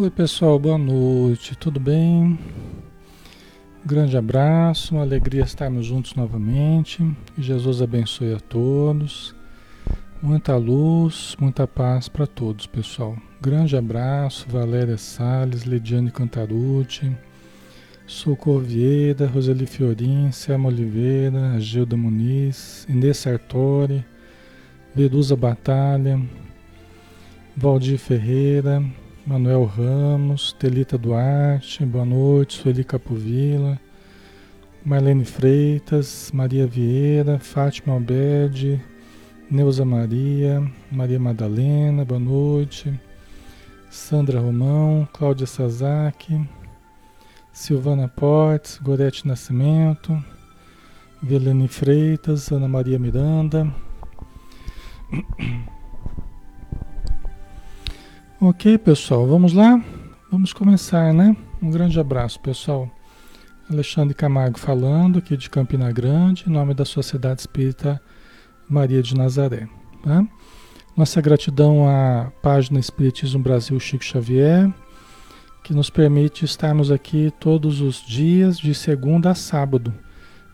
Oi, pessoal, boa noite, tudo bem? grande abraço, uma alegria estarmos juntos novamente. Que Jesus abençoe a todos. Muita luz, muita paz para todos, pessoal. Grande abraço, Valéria Salles, Lidiane Cantarucci, Socorro Vieira, Roseli Fiorin, Selma Oliveira, Gilda Muniz, Inês Sartori, Verusa Batalha, Valdir Ferreira, Manuel Ramos, Telita Duarte, boa noite, Sueli Capovilla, Marlene Freitas, Maria Vieira, Fátima Alberde, Neuza Maria, Maria Madalena, boa noite, Sandra Romão, Cláudia Sazaki, Silvana Portes, Gorete Nascimento, Velene Freitas, Ana Maria Miranda. Ok, pessoal, vamos lá? Vamos começar, né? Um grande abraço, pessoal. Alexandre Camargo falando aqui de Campina Grande, em nome da Sociedade Espírita Maria de Nazaré. Tá? Nossa gratidão à página Espiritismo Brasil Chico Xavier, que nos permite estarmos aqui todos os dias, de segunda a sábado,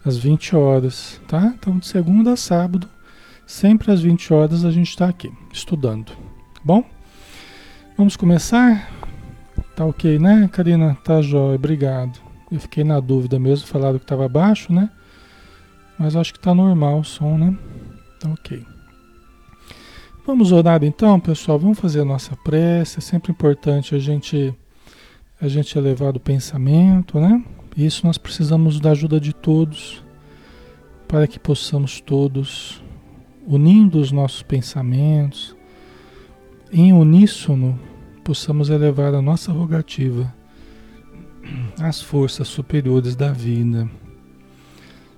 às 20 horas, tá? Então, de segunda a sábado, sempre às 20 horas, a gente está aqui, estudando. Bom? Vamos começar? Tá ok, né, Karina? Tá jóia, obrigado. Eu fiquei na dúvida mesmo, falaram que estava baixo, né? Mas acho que tá normal o som, né? Tá ok. Vamos orar então, pessoal. Vamos fazer a nossa prece. É sempre importante a gente a gente elevar o pensamento, né? Isso nós precisamos da ajuda de todos para que possamos todos unindo os nossos pensamentos, em uníssono, possamos elevar a nossa rogativa às forças superiores da vida.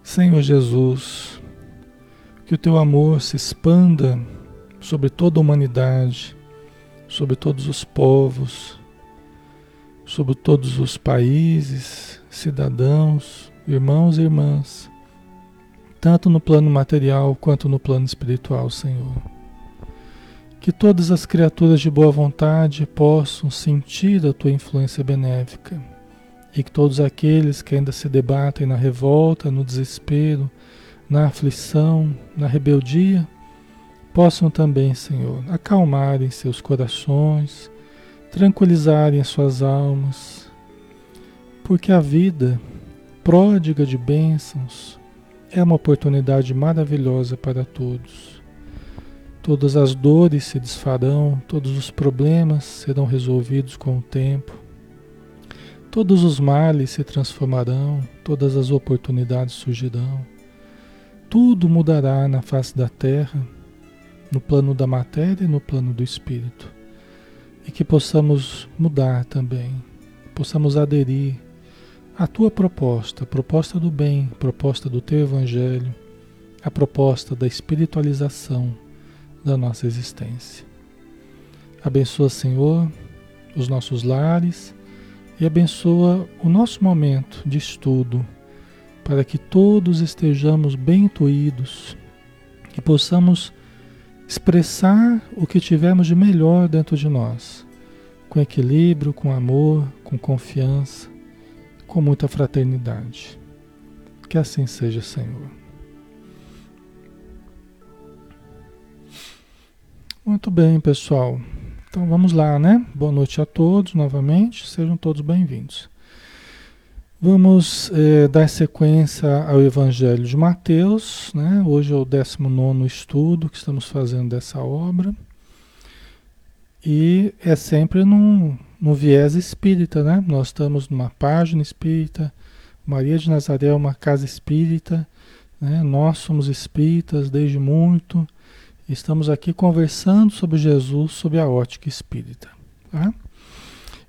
Senhor Jesus, que o teu amor se expanda sobre toda a humanidade, sobre todos os povos, sobre todos os países, cidadãos, irmãos e irmãs, tanto no plano material quanto no plano espiritual, Senhor que todas as criaturas de boa vontade possam sentir a tua influência benéfica e que todos aqueles que ainda se debatem na revolta, no desespero, na aflição, na rebeldia, possam também, Senhor, acalmarem seus corações, tranquilizarem as suas almas, porque a vida, pródiga de bênçãos, é uma oportunidade maravilhosa para todos. Todas as dores se desfarão, todos os problemas serão resolvidos com o tempo. Todos os males se transformarão, todas as oportunidades surgirão. Tudo mudará na face da terra, no plano da matéria e no plano do espírito. E que possamos mudar também, possamos aderir à tua proposta, a proposta do bem, a proposta do teu evangelho, a proposta da espiritualização da nossa existência. Abençoa, Senhor, os nossos lares e abençoa o nosso momento de estudo, para que todos estejamos bem intuídos, que possamos expressar o que tivermos de melhor dentro de nós, com equilíbrio, com amor, com confiança, com muita fraternidade. Que assim seja, Senhor. Muito bem, pessoal. Então vamos lá, né? Boa noite a todos novamente, sejam todos bem-vindos. Vamos eh, dar sequência ao Evangelho de Mateus, né? Hoje é o 19 estudo que estamos fazendo dessa obra. E é sempre num, num viés espírita, né? Nós estamos numa página espírita, Maria de Nazaré é uma casa espírita, né? Nós somos espíritas desde muito Estamos aqui conversando sobre Jesus, sobre a ótica espírita. Tá?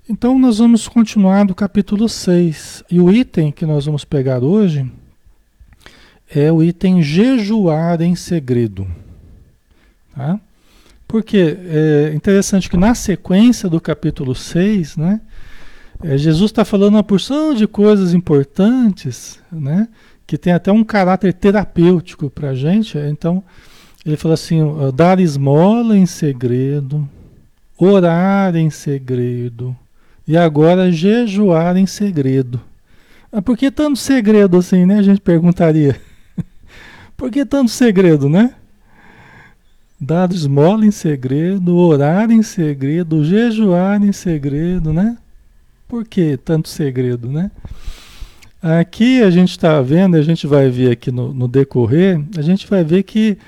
Então, nós vamos continuar do capítulo 6. E o item que nós vamos pegar hoje é o item jejuar em segredo. Tá? Porque é interessante que na sequência do capítulo 6, né, é, Jesus está falando uma porção de coisas importantes, né, que tem até um caráter terapêutico para a gente. Então, ele falou assim: dar esmola em segredo, orar em segredo, E agora jejuar em segredo. Mas por que tanto segredo assim, né? A gente perguntaria. por que tanto segredo, né? Dar esmola em segredo, orar em segredo, jejuar em segredo, né? Por que tanto segredo, né? Aqui a gente está vendo, a gente vai ver aqui no, no, decorrer, a gente vai ver que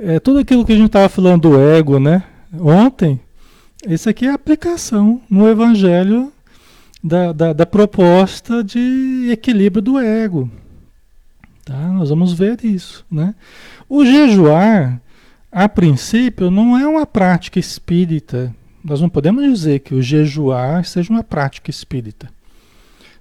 é, tudo aquilo que a gente estava falando do ego, né? Ontem, isso aqui é a aplicação no Evangelho da, da, da proposta de equilíbrio do ego. Tá? Nós vamos ver isso, né? O jejuar, a princípio, não é uma prática espírita. Nós não podemos dizer que o jejuar seja uma prática espírita.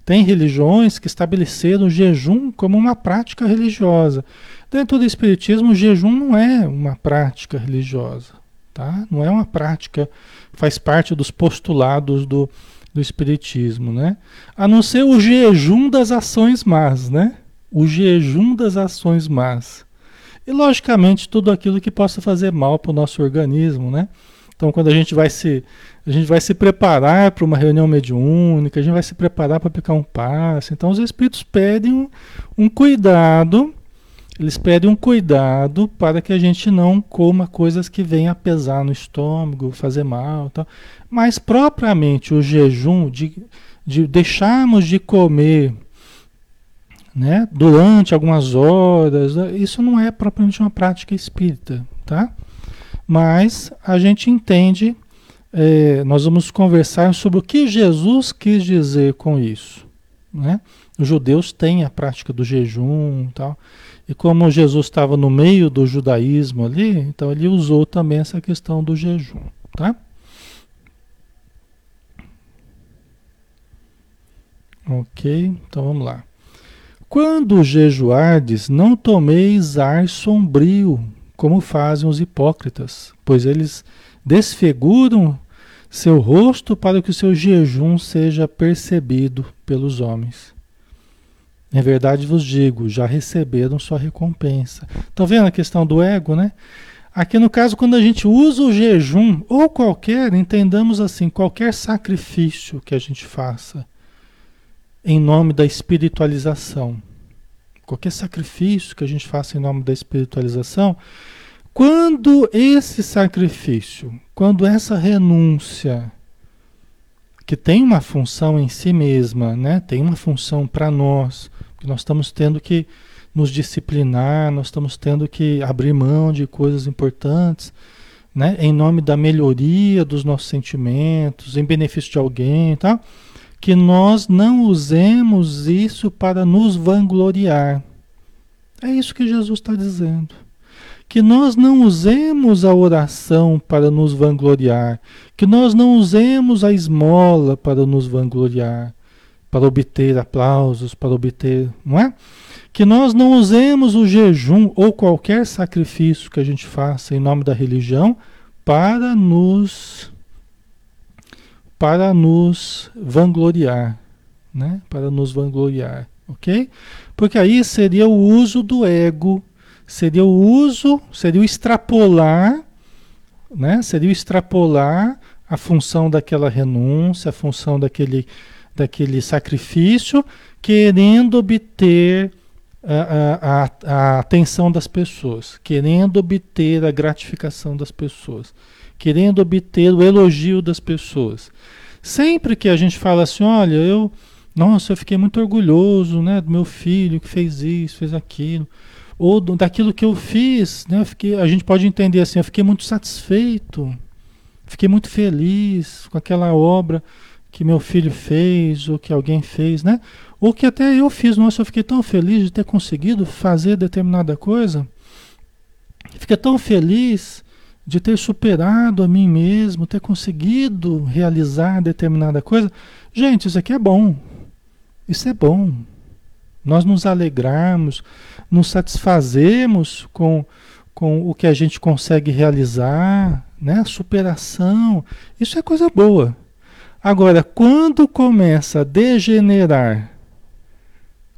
Tem religiões que estabeleceram o jejum como uma prática religiosa. Dentro do Espiritismo, o jejum não é uma prática religiosa. Tá? Não é uma prática, faz parte dos postulados do, do Espiritismo. Né? A não ser o jejum das ações más. Né? O jejum das ações más. E, logicamente, tudo aquilo que possa fazer mal para o nosso organismo. Né? Então, quando a gente vai se a gente vai se preparar para uma reunião mediúnica, a gente vai se preparar para aplicar um passe. Então, os espíritos pedem um, um, cuidado, eles pedem um cuidado para que a gente não coma coisas que venham a pesar no estômago, fazer mal. Tal. Mas, propriamente, o jejum, de, de deixarmos de comer né, durante algumas horas, isso não é propriamente uma prática espírita, tá? Mas a gente entende é, nós vamos conversar sobre o que Jesus quis dizer com isso. Né? Os judeus têm a prática do jejum e tal. E como Jesus estava no meio do judaísmo ali, então ele usou também essa questão do jejum. Tá? Ok, então vamos lá. Quando jejuardes, não tomeis ar sombrio, como fazem os hipócritas, pois eles desfiguram seu rosto para que o seu jejum seja percebido pelos homens. Em verdade vos digo, já receberam sua recompensa. Estão vendo a questão do ego, né? Aqui no caso, quando a gente usa o jejum, ou qualquer, entendamos assim, qualquer sacrifício que a gente faça em nome da espiritualização, qualquer sacrifício que a gente faça em nome da espiritualização, quando esse sacrifício, quando essa renúncia, que tem uma função em si mesma, né? tem uma função para nós, nós estamos tendo que nos disciplinar, nós estamos tendo que abrir mão de coisas importantes, né? em nome da melhoria dos nossos sentimentos, em benefício de alguém, tá? que nós não usemos isso para nos vangloriar. É isso que Jesus está dizendo que nós não usemos a oração para nos vangloriar, que nós não usemos a esmola para nos vangloriar, para obter aplausos, para obter, não é? Que nós não usemos o jejum ou qualquer sacrifício que a gente faça em nome da religião para nos para nos vangloriar, né? Para nos vangloriar, OK? Porque aí seria o uso do ego seria o uso, seria o extrapolar, né? Seria o extrapolar a função daquela renúncia, a função daquele, daquele sacrifício, querendo obter a, a, a, atenção das pessoas, querendo obter a gratificação das pessoas, querendo obter o elogio das pessoas. Sempre que a gente fala assim, olha, eu, nossa, eu fiquei muito orgulhoso, né, do meu filho que fez isso, fez aquilo ou daquilo que eu fiz, né? Eu fiquei, a gente pode entender assim, eu fiquei muito satisfeito, fiquei muito feliz com aquela obra que meu filho fez, ou que alguém fez, né? Ou que até eu fiz, nossa, eu fiquei tão feliz de ter conseguido fazer determinada coisa, fiquei tão feliz de ter superado a mim mesmo, ter conseguido realizar determinada coisa. Gente, isso aqui é bom. Isso é bom. Nós nos alegrarmos, nos satisfazemos com, com o que a gente consegue realizar, né? superação, isso é coisa boa. Agora, quando começa a degenerar,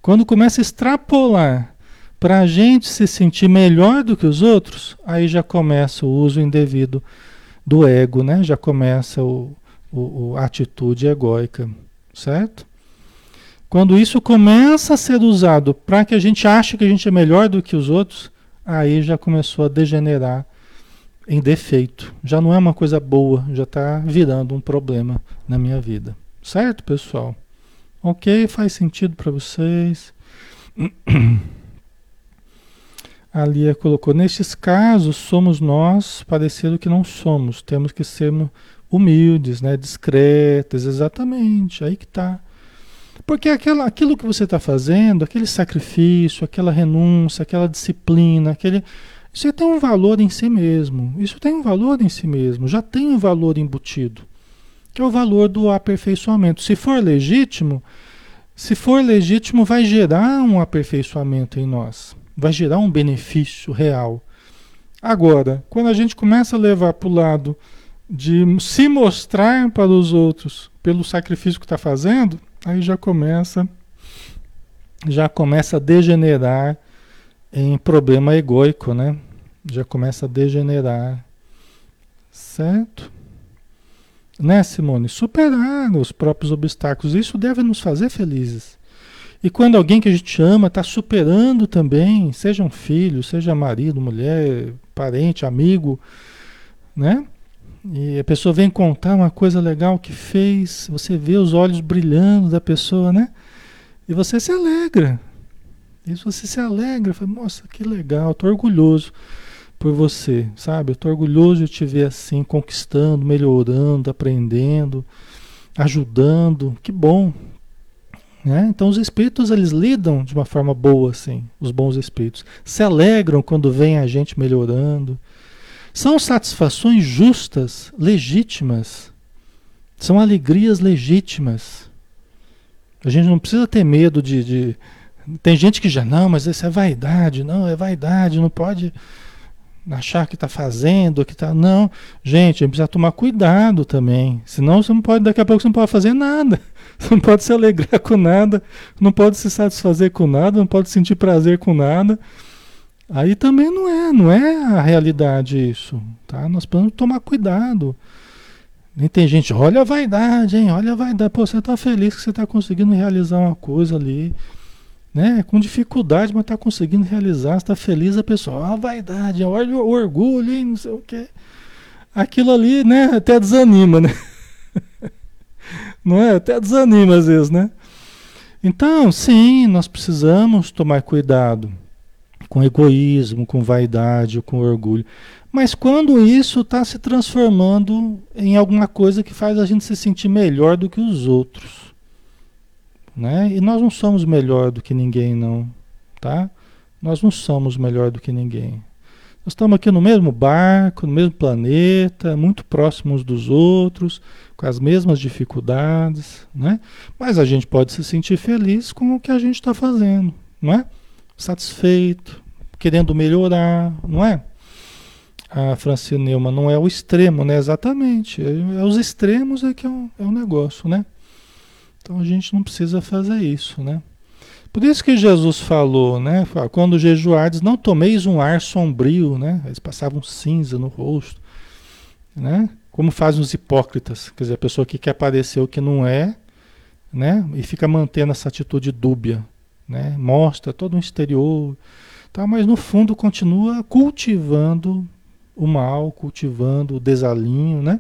quando começa a extrapolar para a gente se sentir melhor do que os outros, aí já começa o uso indevido do ego, né? Já começa o o, a atitude egóica, certo? Quando isso começa a ser usado para que a gente ache que a gente é melhor do que os outros, aí já começou a degenerar em defeito. Já não é uma coisa boa, já está virando um problema na minha vida. Certo, pessoal? Ok? Faz sentido para vocês? A Lia colocou: nestes casos, somos nós parecendo que não somos. Temos que ser humildes, né? discretas, exatamente. Aí que está. Porque aquela, aquilo que você está fazendo, aquele sacrifício, aquela renúncia, aquela disciplina, aquele. Isso tem um valor em si mesmo. Isso tem um valor em si mesmo. Já tem um valor embutido. Que é o valor do aperfeiçoamento. Se for legítimo, se for legítimo, vai gerar um aperfeiçoamento em nós. Vai gerar um benefício real. Agora, quando a gente começa a levar para o lado de se mostrar para os outros pelo sacrifício que está fazendo, aí já começa já começa a degenerar em problema egóico, né? Já começa a degenerar, certo? Né, Simone? Superar os próprios obstáculos, isso deve nos fazer felizes. E quando alguém que a gente ama está superando também, seja um filho, seja marido, mulher, parente, amigo, né? E a pessoa vem contar uma coisa legal que fez, você vê os olhos brilhando da pessoa, né? E você se alegra. Isso você se alegra, fala, nossa, que legal, tô orgulhoso por você, sabe? Tô orgulhoso de te ver assim, conquistando, melhorando, aprendendo, ajudando. Que bom. Né? Então os espíritos eles lidam de uma forma boa assim, os bons espíritos. Se alegram quando vem a gente melhorando são satisfações justas, legítimas. São alegrias legítimas. A gente não precisa ter medo de, de. Tem gente que já, não, mas isso é vaidade. Não, é vaidade, não pode achar que está fazendo, que está. Não, gente, a gente precisa tomar cuidado também. Senão você não pode, daqui a pouco você não pode fazer nada. Você não pode se alegrar com nada, não pode se satisfazer com nada, não pode sentir prazer com nada. Aí também não é, não é a realidade isso, tá? Nós precisamos tomar cuidado. Nem tem gente, olha a vaidade, hein? Olha a vaidade. Pô, você está feliz que você está conseguindo realizar uma coisa ali, né? Com dificuldade, mas está conseguindo realizar, está feliz a pessoa. Ah, a vaidade, olha o orgulho, hein? Não sei o quê. Aquilo ali, né? Até desanima, né? não é? Até desanima às vezes, né? Então, sim, nós precisamos tomar cuidado com egoísmo, com vaidade, com orgulho. Mas quando isso está se transformando em alguma coisa que faz a gente se sentir melhor do que os outros. Né? E nós não somos melhor do que ninguém, não. Tá? Nós não somos melhor do que ninguém. Nós estamos aqui no mesmo barco, no mesmo planeta, muito próximos dos outros, com as mesmas dificuldades, né? Mas a gente pode se sentir feliz com o que a gente está fazendo, não é? Satisfeito, querendo melhorar, não é? A Francine Neumann não é o extremo, né? Exatamente. É, é os extremos é que é um, é um negócio, né? Então a gente não precisa fazer isso, né? Por isso que Jesus falou, né? Quando jejuardes, não tomeis um ar sombrio, né? Eles passavam cinza no rosto, né? Como fazem os hipócritas, quer dizer, a pessoa que quer parecer o que não é, né? E fica mantendo essa atitude dúbia, né? Mostra todo um exterior, Tá? Mas no fundo continua cultivando o mal, cultivando o desalinho, né?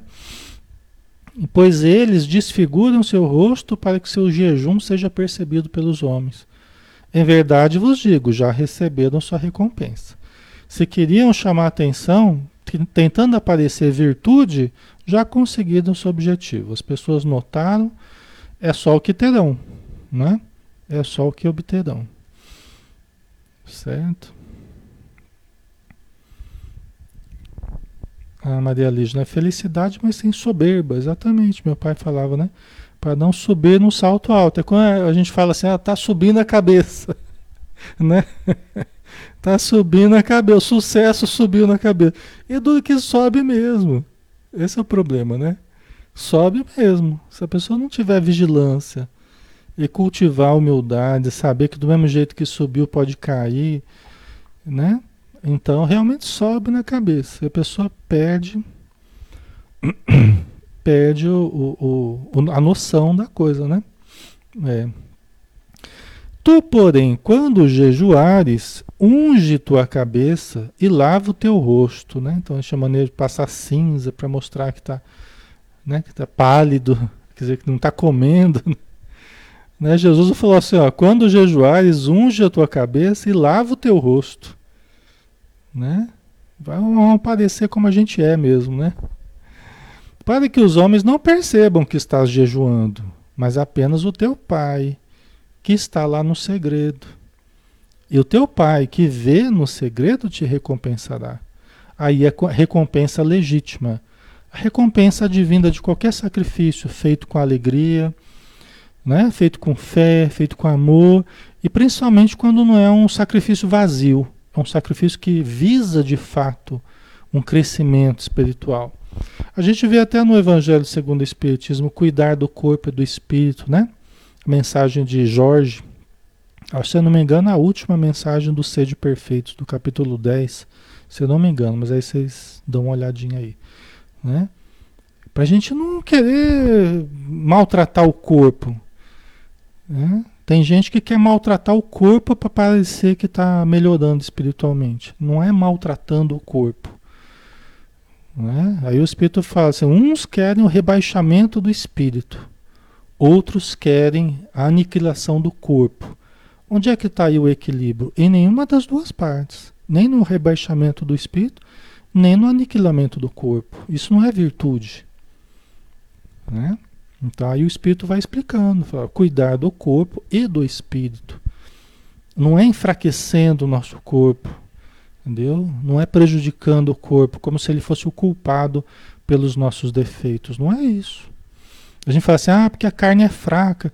Pois eles desfiguram seu rosto para que seu jejum seja percebido pelos homens. Em verdade vos digo, já receberam sua recompensa. Se queriam chamar atenção, tentando aparecer virtude, já conseguiram seu objetivo. As pessoas notaram, é só o que terão, né? É só o que obterão. Certo? A Maria Lígia, né? Felicidade, mas sem soberba. Exatamente, meu pai falava, né? Para não subir no salto alto. É quando a gente fala assim, ah, tá subindo a cabeça. né? tá subindo a cabeça. O sucesso subiu na cabeça. E do que sobe mesmo. Esse é o problema, né? Sobe mesmo. Se a pessoa não tiver vigilância e cultivar humildade, saber que do mesmo jeito que subiu pode cair, né? Então realmente sobe na cabeça. A pessoa perde perde o, o, o, a noção da coisa, né? É. Tu, porém, quando jejuares, unge tua cabeça e lava o teu rosto, né? Então, a maneira de passar cinza para mostrar que está né, que tá pálido, quer dizer, que não está comendo. Né? Jesus falou assim, ó, quando jejuares, unge a tua cabeça e lava o teu rosto, né? Vamos parecer como a gente é mesmo, né? Para que os homens não percebam que estás jejuando, mas apenas o teu pai, que está lá no segredo. E o teu pai, que vê no segredo, te recompensará. Aí é recompensa legítima. A recompensa advinda de qualquer sacrifício feito com alegria, né? feito com fé, feito com amor, e principalmente quando não é um sacrifício vazio, é um sacrifício que visa de fato um crescimento espiritual. A gente vê até no Evangelho segundo o Espiritismo cuidar do corpo e do espírito, né? A mensagem de Jorge, se eu não me engano, a última mensagem do Sede Perfeitos, do capítulo 10, se eu não me engano, mas aí vocês dão uma olhadinha aí, né? Pra gente não querer maltratar o corpo, né? Tem gente que quer maltratar o corpo para parecer que está melhorando espiritualmente. Não é maltratando o corpo. Né? Aí o Espírito fala assim: uns querem o rebaixamento do espírito, outros querem a aniquilação do corpo. Onde é que está aí o equilíbrio? Em nenhuma das duas partes. Nem no rebaixamento do espírito, nem no aniquilamento do corpo. Isso não é virtude. Né? Então aí o espírito vai explicando, fala, cuidar do corpo e do espírito. Não é enfraquecendo o nosso corpo, entendeu? Não é prejudicando o corpo como se ele fosse o culpado pelos nossos defeitos. Não é isso. A gente fala assim, ah, porque a carne é fraca.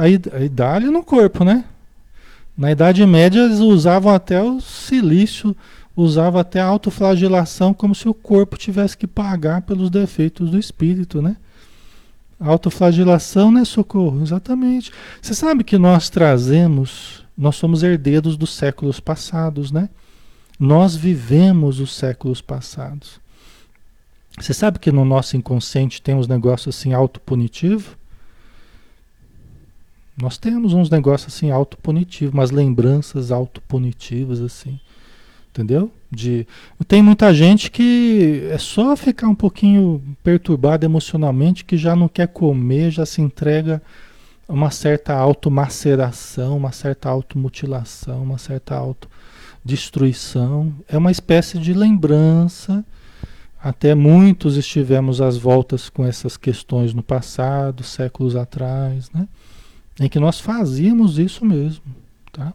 Aí, aí dá-lhe no corpo, né? Na Idade Média eles usavam até o silício, usavam até a autoflagelação como se o corpo tivesse que pagar pelos defeitos do espírito, né? Autoflagelação, né, socorro? Exatamente. Você sabe que nós trazemos, nós somos herdeiros dos séculos passados, né? Nós vivemos os séculos passados. Você sabe que no nosso inconsciente tem uns negócios assim autopunitivo? Nós temos uns negócios assim autopunitivos, umas lembranças autopunitivas assim. Entendeu? De, tem muita gente que é só ficar um pouquinho perturbado emocionalmente que já não quer comer, já se entrega a uma certa automaceração, uma certa automutilação, uma certa autodestruição. É uma espécie de lembrança. Até muitos estivemos às voltas com essas questões no passado, séculos atrás, né? Em que nós fazíamos isso mesmo, tá?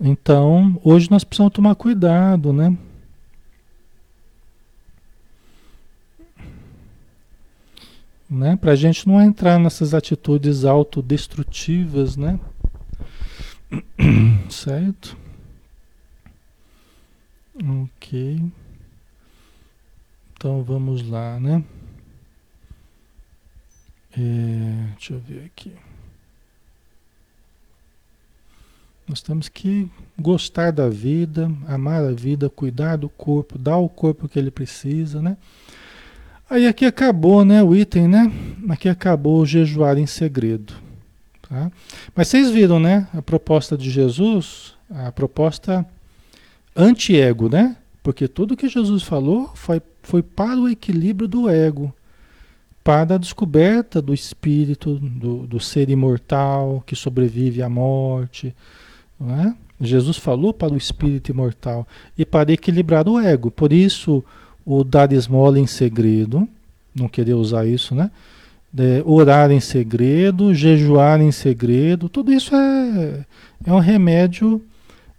Então, hoje nós precisamos tomar cuidado, né? né? Para a gente não entrar nessas atitudes autodestrutivas, né? Certo? Ok. Então vamos lá, né? É, deixa eu ver aqui. Nós temos que gostar da vida, amar a vida, cuidar do corpo, dar ao corpo o que ele precisa, né? Aí aqui acabou, né, o item, né? Aqui acabou o jejuar em segredo, tá? Mas vocês viram, né, a proposta de Jesus, a proposta anti-ego, né? Porque tudo que Jesus falou foi, foi para o equilíbrio do ego, para a descoberta do espírito, do, do ser imortal que sobrevive à morte, é? Jesus falou para o espírito imortal e para equilibrar o ego. Por isso, o dar esmola em segredo, não querer usar isso, né? De orar em segredo, jejuar em segredo, tudo isso é, é um remédio,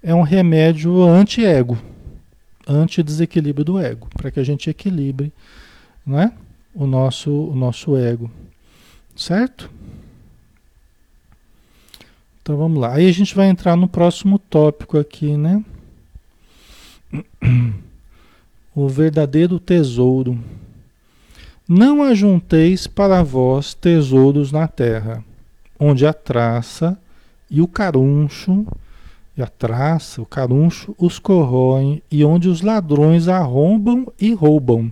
é um remédio anti-ego, anti-desequilíbrio do ego, para que a gente equilibre, né? O nosso, o nosso ego, certo? Então vamos lá. Aí a gente vai entrar no próximo tópico aqui, né? O verdadeiro tesouro. Não ajunteis para vós tesouros na terra, onde a traça e o caruncho, e a traça, o caruncho os corroem, e onde os ladrões arrombam e roubam.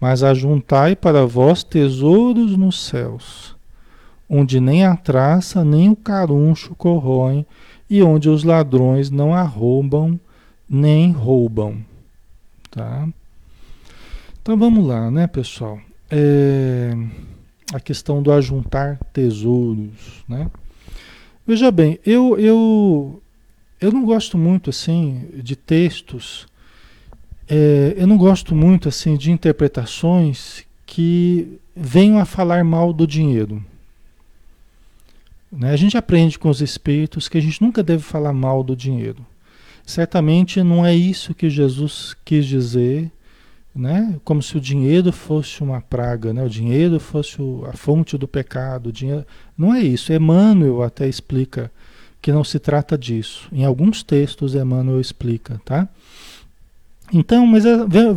mas ajuntai para vós tesouros nos céus, onde nem a traça nem o caruncho corroem, e onde os ladrões não arrombam nem roubam. Tá? Então vamos lá, né, pessoal? É, a questão do ajuntar tesouros, né? Veja bem, eu, eu, eu não gosto muito assim de textos, é, eu não gosto muito assim de interpretações que venham a falar mal do dinheiro. Né? A gente aprende com os espíritos que a gente nunca deve falar mal do dinheiro. Certamente não é isso que Jesus quis dizer, né? Como se o dinheiro fosse uma praga, né? O dinheiro fosse a fonte do pecado. O dinheiro... Não é isso. Emmanuel até explica que não se trata disso. Em alguns textos Emmanuel explica, tá? Então, mas é,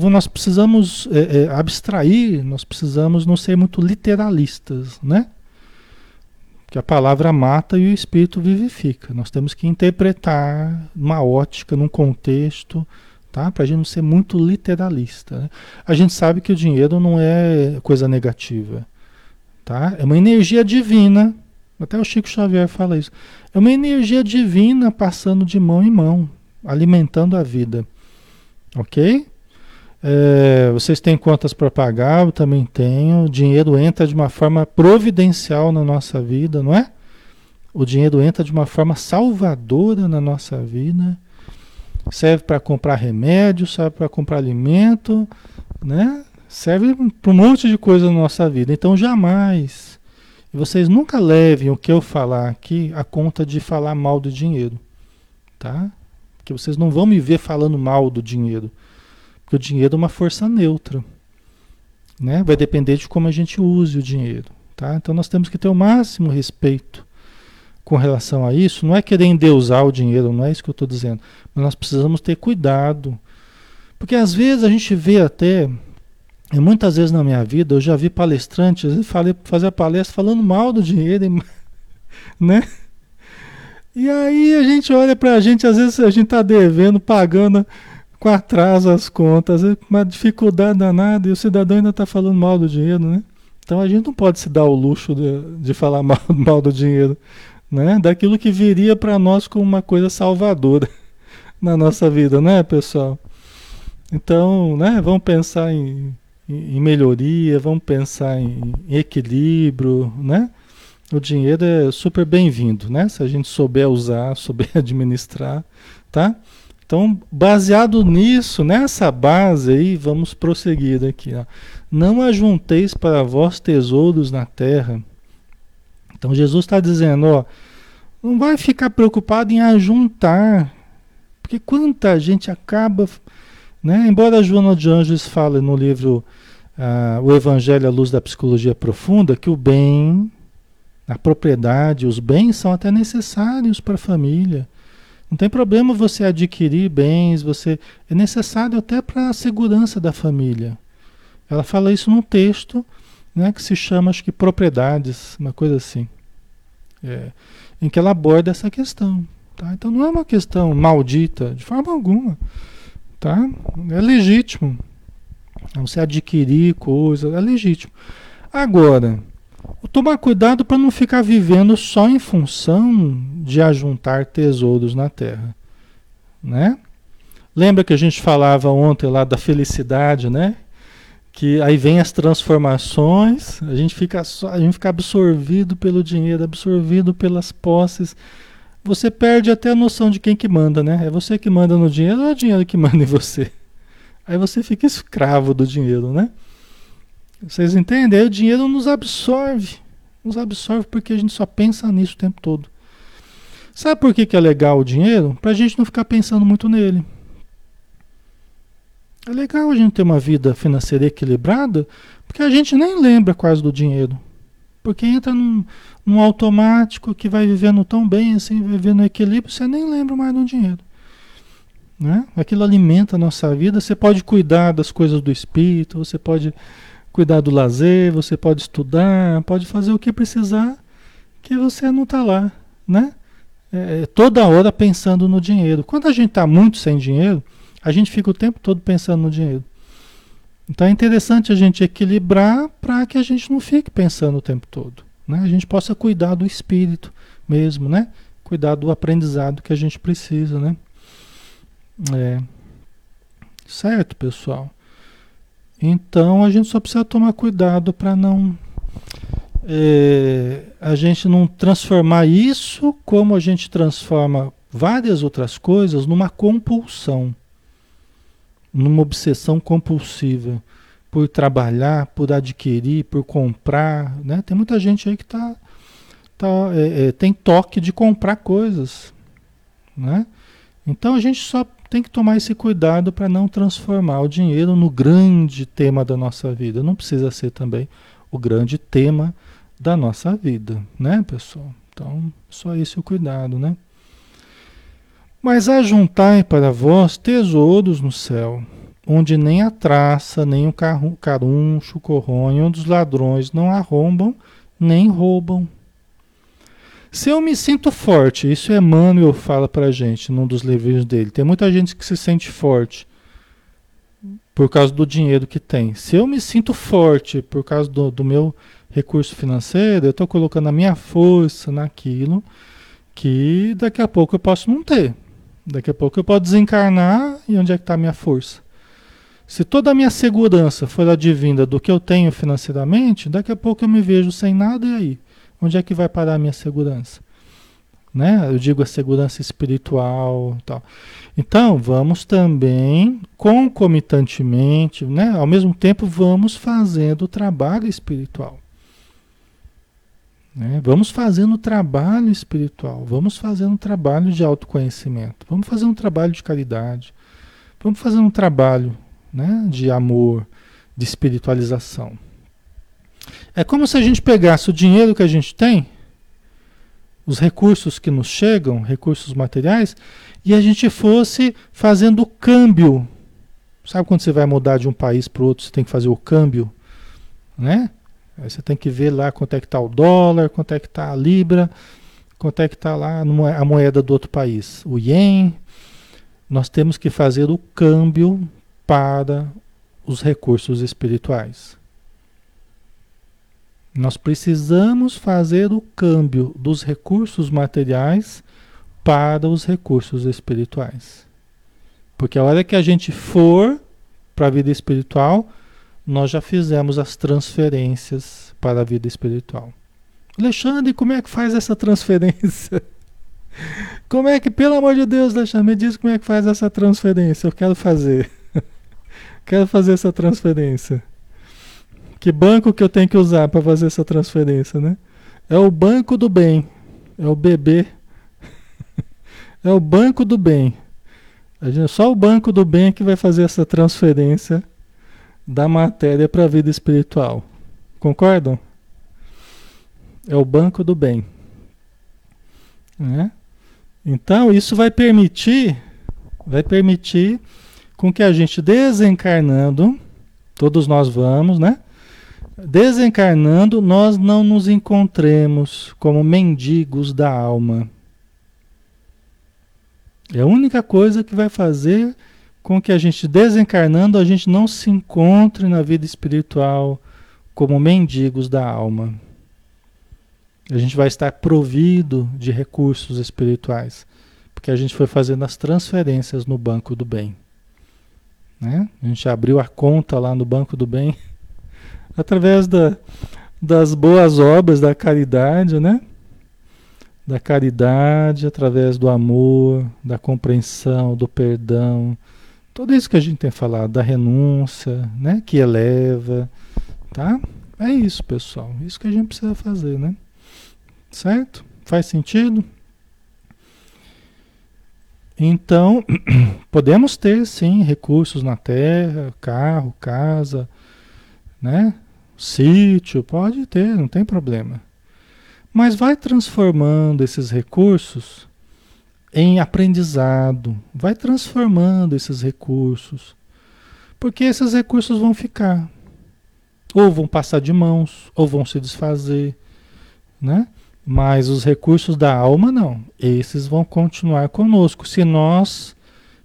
nós precisamos é, é, abstrair, nós precisamos não ser muito literalistas, né? Que a palavra mata e o espírito vivifica. Nós temos que interpretar uma ótica, num contexto, tá? Para a gente não ser muito literalista. Né? A gente sabe que o dinheiro não é coisa negativa, tá? É uma energia divina. Até o Chico Xavier fala isso. É uma energia divina passando de mão em mão, alimentando a vida, ok? É, vocês têm contas para pagar, eu também tenho. O dinheiro entra de uma forma providencial na nossa vida, não é? O dinheiro entra de uma forma salvadora na nossa vida. Serve para comprar remédio, serve para comprar alimento, né? Serve para um monte de coisa na nossa vida. Então jamais, vocês nunca levem o que eu falar aqui a conta de falar mal do dinheiro, tá? Porque vocês não vão me ver falando mal do dinheiro. Porque o dinheiro é uma força neutra. Né? Vai depender de como a gente use o dinheiro. Tá? Então nós temos que ter o máximo respeito com relação a isso. Não é querer endeusar o dinheiro, não é isso que eu estou dizendo. Mas nós precisamos ter cuidado. Porque às vezes a gente vê até, e muitas vezes na minha vida, eu já vi palestrantes falei, fazer palestra falando mal do dinheiro, né? E aí a gente olha para a gente, às vezes a gente está devendo, pagando com atraso as contas, é uma dificuldade danada e o cidadão ainda está falando mal do dinheiro, né? Então a gente não pode se dar o luxo de, de falar mal, mal do dinheiro, né? Daquilo que viria para nós como uma coisa salvadora na nossa vida, né, pessoal? Então, né, vamos pensar em, em, melhoria, vamos pensar em, em equilíbrio, né? O dinheiro é super bem-vindo, né? Se a gente souber usar, souber administrar, tá? Então, baseado nisso, nessa base aí, vamos prosseguir aqui. Ó. Não ajunteis para vós tesouros na terra. Então, Jesus está dizendo, ó, não vai ficar preocupado em ajuntar, porque quanta gente acaba, né? Embora Joana de Anjos fale no livro uh, O Evangelho à Luz da Psicologia Profunda que o bem, a propriedade, os bens são até necessários para a família. Não tem problema você adquirir bens, você é necessário até para a segurança da família. Ela fala isso num texto, né, que se chama acho que propriedades, uma coisa assim, é, em que ela aborda essa questão. Tá? Então não é uma questão maldita de forma alguma, tá? É legítimo. Você adquirir coisas é legítimo. Agora, tomar cuidado para não ficar vivendo só em função de ajuntar tesouros na terra, né? Lembra que a gente falava ontem lá da felicidade, né? Que aí vem as transformações, a gente fica só, a gente fica absorvido pelo dinheiro, absorvido pelas posses. Você perde até a noção de quem que manda, né? É você que manda no dinheiro ou é o dinheiro que manda em você? Aí você fica escravo do dinheiro, né? Vocês entendem? Aí o dinheiro nos absorve. Nos absorve porque a gente só pensa nisso o tempo todo. Sabe por que, que é legal o dinheiro? Para a gente não ficar pensando muito nele. É legal a gente ter uma vida financeira equilibrada, porque a gente nem lembra quase do dinheiro. Porque entra num, num automático que vai vivendo tão bem, assim, vivendo no equilíbrio, você nem lembra mais do dinheiro. Né? Aquilo alimenta a nossa vida. Você pode cuidar das coisas do espírito, você pode cuidar do lazer, você pode estudar, pode fazer o que precisar, que você não está lá, né? É, é, toda hora pensando no dinheiro. Quando a gente está muito sem dinheiro, a gente fica o tempo todo pensando no dinheiro. Então é interessante a gente equilibrar para que a gente não fique pensando o tempo todo. Né? A gente possa cuidar do espírito mesmo, né? Cuidar do aprendizado que a gente precisa, né? É. Certo, pessoal? Então a gente só precisa tomar cuidado para não é, a gente não transformar isso como a gente transforma várias outras coisas numa compulsão, numa obsessão compulsiva por trabalhar, por adquirir, por comprar, né? Tem muita gente aí que tá, tá é, é, tem toque de comprar coisas, né? Então a gente só tem que tomar esse cuidado para não transformar o dinheiro no grande tema da nossa vida. Não precisa ser também o grande tema da nossa vida, né, pessoal? Então, só esse o cuidado, né? Mas ajuntai para vós tesouros no céu, onde nem a traça, nem o caruncho corroem, onde os ladrões não arrombam, nem roubam. Se eu me sinto forte, isso Emmanuel fala para gente num dos livros dele. Tem muita gente que se sente forte por causa do dinheiro que tem. Se eu me sinto forte por causa do, do meu recurso financeiro, eu estou colocando a minha força naquilo que daqui a pouco eu posso não ter. Daqui a pouco eu posso desencarnar e onde é que está a minha força? Se toda a minha segurança for advinda do que eu tenho financeiramente, daqui a pouco eu me vejo sem nada e aí? Onde é que vai parar a minha segurança? Né? Eu digo a segurança espiritual tal. Então, vamos também, concomitantemente, né? ao mesmo tempo, vamos fazendo o trabalho espiritual. Né? Vamos fazendo trabalho espiritual, vamos fazendo trabalho de autoconhecimento, vamos fazendo um trabalho de caridade, vamos fazendo um trabalho né, de amor, de espiritualização. É como se a gente pegasse o dinheiro que a gente tem, os recursos que nos chegam, recursos materiais, e a gente fosse fazendo o câmbio. Sabe quando você vai mudar de um país para o outro, você tem que fazer o câmbio, né? Aí você tem que ver lá quanto é que está o dólar, quanto é que está a libra, quanto é que está lá a moeda do outro país, o ien. Nós temos que fazer o câmbio para os recursos espirituais. Nós precisamos fazer o câmbio dos recursos materiais para os recursos espirituais. Porque a hora que a gente for para a vida espiritual, nós já fizemos as transferências para a vida espiritual. Alexandre, como é que faz essa transferência? Como é que, pelo amor de Deus, Alexandre, me diz como é que faz essa transferência? Eu quero fazer. quero fazer essa transferência. Que banco que eu tenho que usar para fazer essa transferência, né? É o banco do bem. É o BB. é o banco do bem. Só o banco do bem que vai fazer essa transferência da matéria para a vida espiritual. Concordam? É o banco do bem. Né? Então, isso vai permitir, vai permitir com que a gente desencarnando, todos nós vamos, né? Desencarnando, nós não nos encontremos como mendigos da alma. É a única coisa que vai fazer com que a gente desencarnando, a gente não se encontre na vida espiritual como mendigos da alma. A gente vai estar provido de recursos espirituais, porque a gente foi fazendo as transferências no banco do bem. Né? A gente abriu a conta lá no banco do bem através da, das boas obras da caridade, né? Da caridade, através do amor, da compreensão, do perdão, tudo isso que a gente tem falado, da renúncia, né? Que eleva, tá? É isso, pessoal. Isso que a gente precisa fazer, né? Certo? Faz sentido? Então, podemos ter sim recursos na terra, carro, casa, né? Sítio, pode ter, não tem problema. Mas vai transformando esses recursos em aprendizado, vai transformando esses recursos, porque esses recursos vão ficar, ou vão passar de mãos, ou vão se desfazer, né? Mas os recursos da alma não, esses vão continuar conosco se nós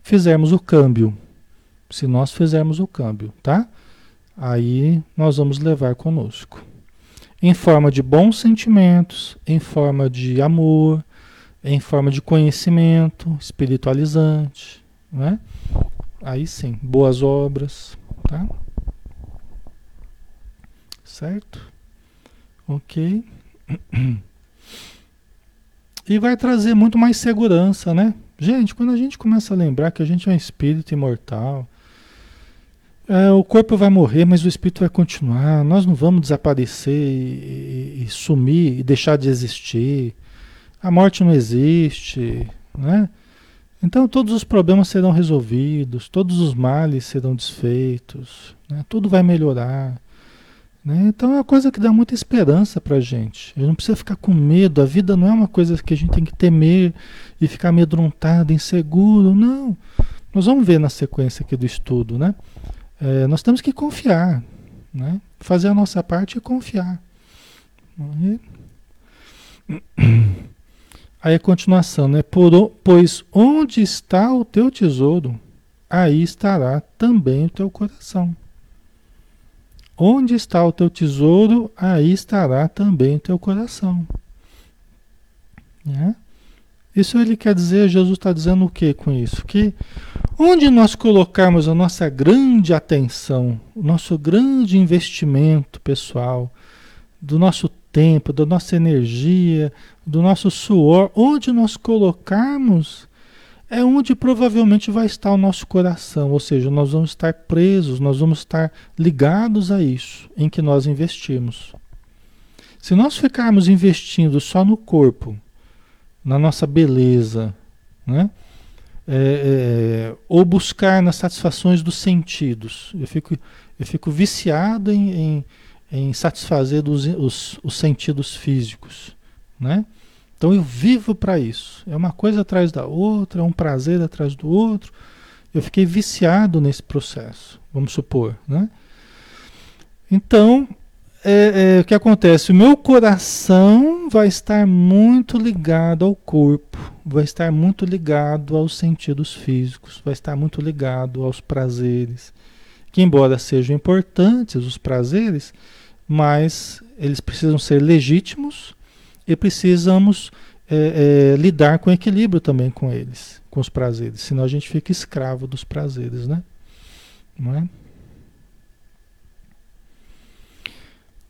fizermos o câmbio, se nós fizermos o câmbio, tá? Aí nós vamos levar conosco. Em forma de bons sentimentos, em forma de amor, em forma de conhecimento espiritualizante, né? Aí sim, boas obras, tá? Certo? Ok. E vai trazer muito mais segurança, né? Gente, quando a gente começa a lembrar que a gente é um espírito imortal, é, o corpo vai morrer, mas o espírito vai continuar. Nós não vamos desaparecer e, e, e, sumir e deixar de existir. A morte não existe, né? Então todos os problemas serão resolvidos, todos os males serão desfeitos, né? tudo vai melhorar. Né? Então é uma coisa que dá muita esperança para a gente. Gente não precisa ficar com medo. A vida não é uma coisa que a gente tem que temer e ficar amedrontado, inseguro. Não. Nós vamos ver na sequência aqui do estudo, né? É, nós temos que confiar, né? Fazer a nossa parte e confiar. E... Aí a continuação, né? Por, pois onde está o teu tesouro, aí estará também o teu coração. Onde está o teu tesouro, aí estará também o teu coração. Né? Isso ele quer dizer, Jesus está dizendo o que com isso? Que onde nós colocarmos a nossa grande atenção, o nosso grande investimento pessoal, do nosso tempo, da nossa energia, do nosso suor, onde nós colocarmos, é onde provavelmente vai estar o nosso coração, ou seja, nós vamos estar presos, nós vamos estar ligados a isso em que nós investimos. Se nós ficarmos investindo só no corpo, na nossa beleza, né? É, é, ou buscar nas satisfações dos sentidos. Eu fico, eu fico viciado em, em, em satisfazer os, os, os, sentidos físicos. Né? Então eu vivo para isso. É uma coisa atrás da outra, é um prazer atrás do outro. Eu fiquei viciado nesse processo, vamos supor. Né? Então, é, é, o que acontece? O meu coração vai estar muito ligado ao corpo, vai estar muito ligado aos sentidos físicos, vai estar muito ligado aos prazeres, que embora sejam importantes os prazeres, mas eles precisam ser legítimos e precisamos é, é, lidar com equilíbrio também com eles, com os prazeres, senão a gente fica escravo dos prazeres, né? Não é?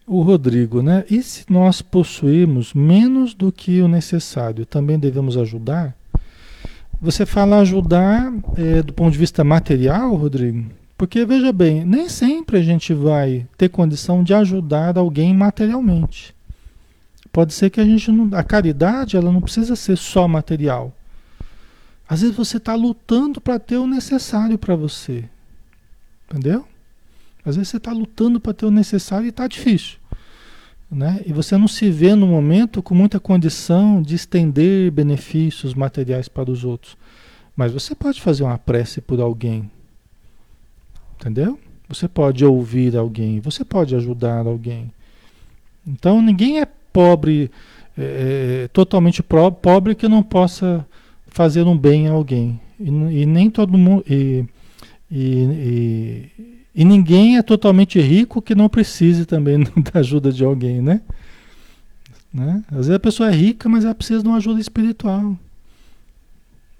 O Rodrigo, né? E se nós possuirmos menos do que o necessário, também devemos ajudar? Você fala ajudar é, do ponto de vista material, Rodrigo? Porque veja bem, nem sempre a gente vai ter condição de ajudar alguém materialmente. Pode ser que a gente não. A caridade ela não precisa ser só material. Às vezes você está lutando para ter o necessário para você. Entendeu? Às vezes você está lutando para ter o necessário e está difícil. Né? E você não se vê no momento com muita condição de estender benefícios materiais para os outros. Mas você pode fazer uma prece por alguém. Entendeu? Você pode ouvir alguém, você pode ajudar alguém. Então ninguém é pobre, é, é totalmente pobre que não possa fazer um bem a alguém. E, e nem todo mundo. E, e, e ninguém é totalmente rico que não precise também da ajuda de alguém, né? né? Às vezes a pessoa é rica, mas ela precisa de uma ajuda espiritual.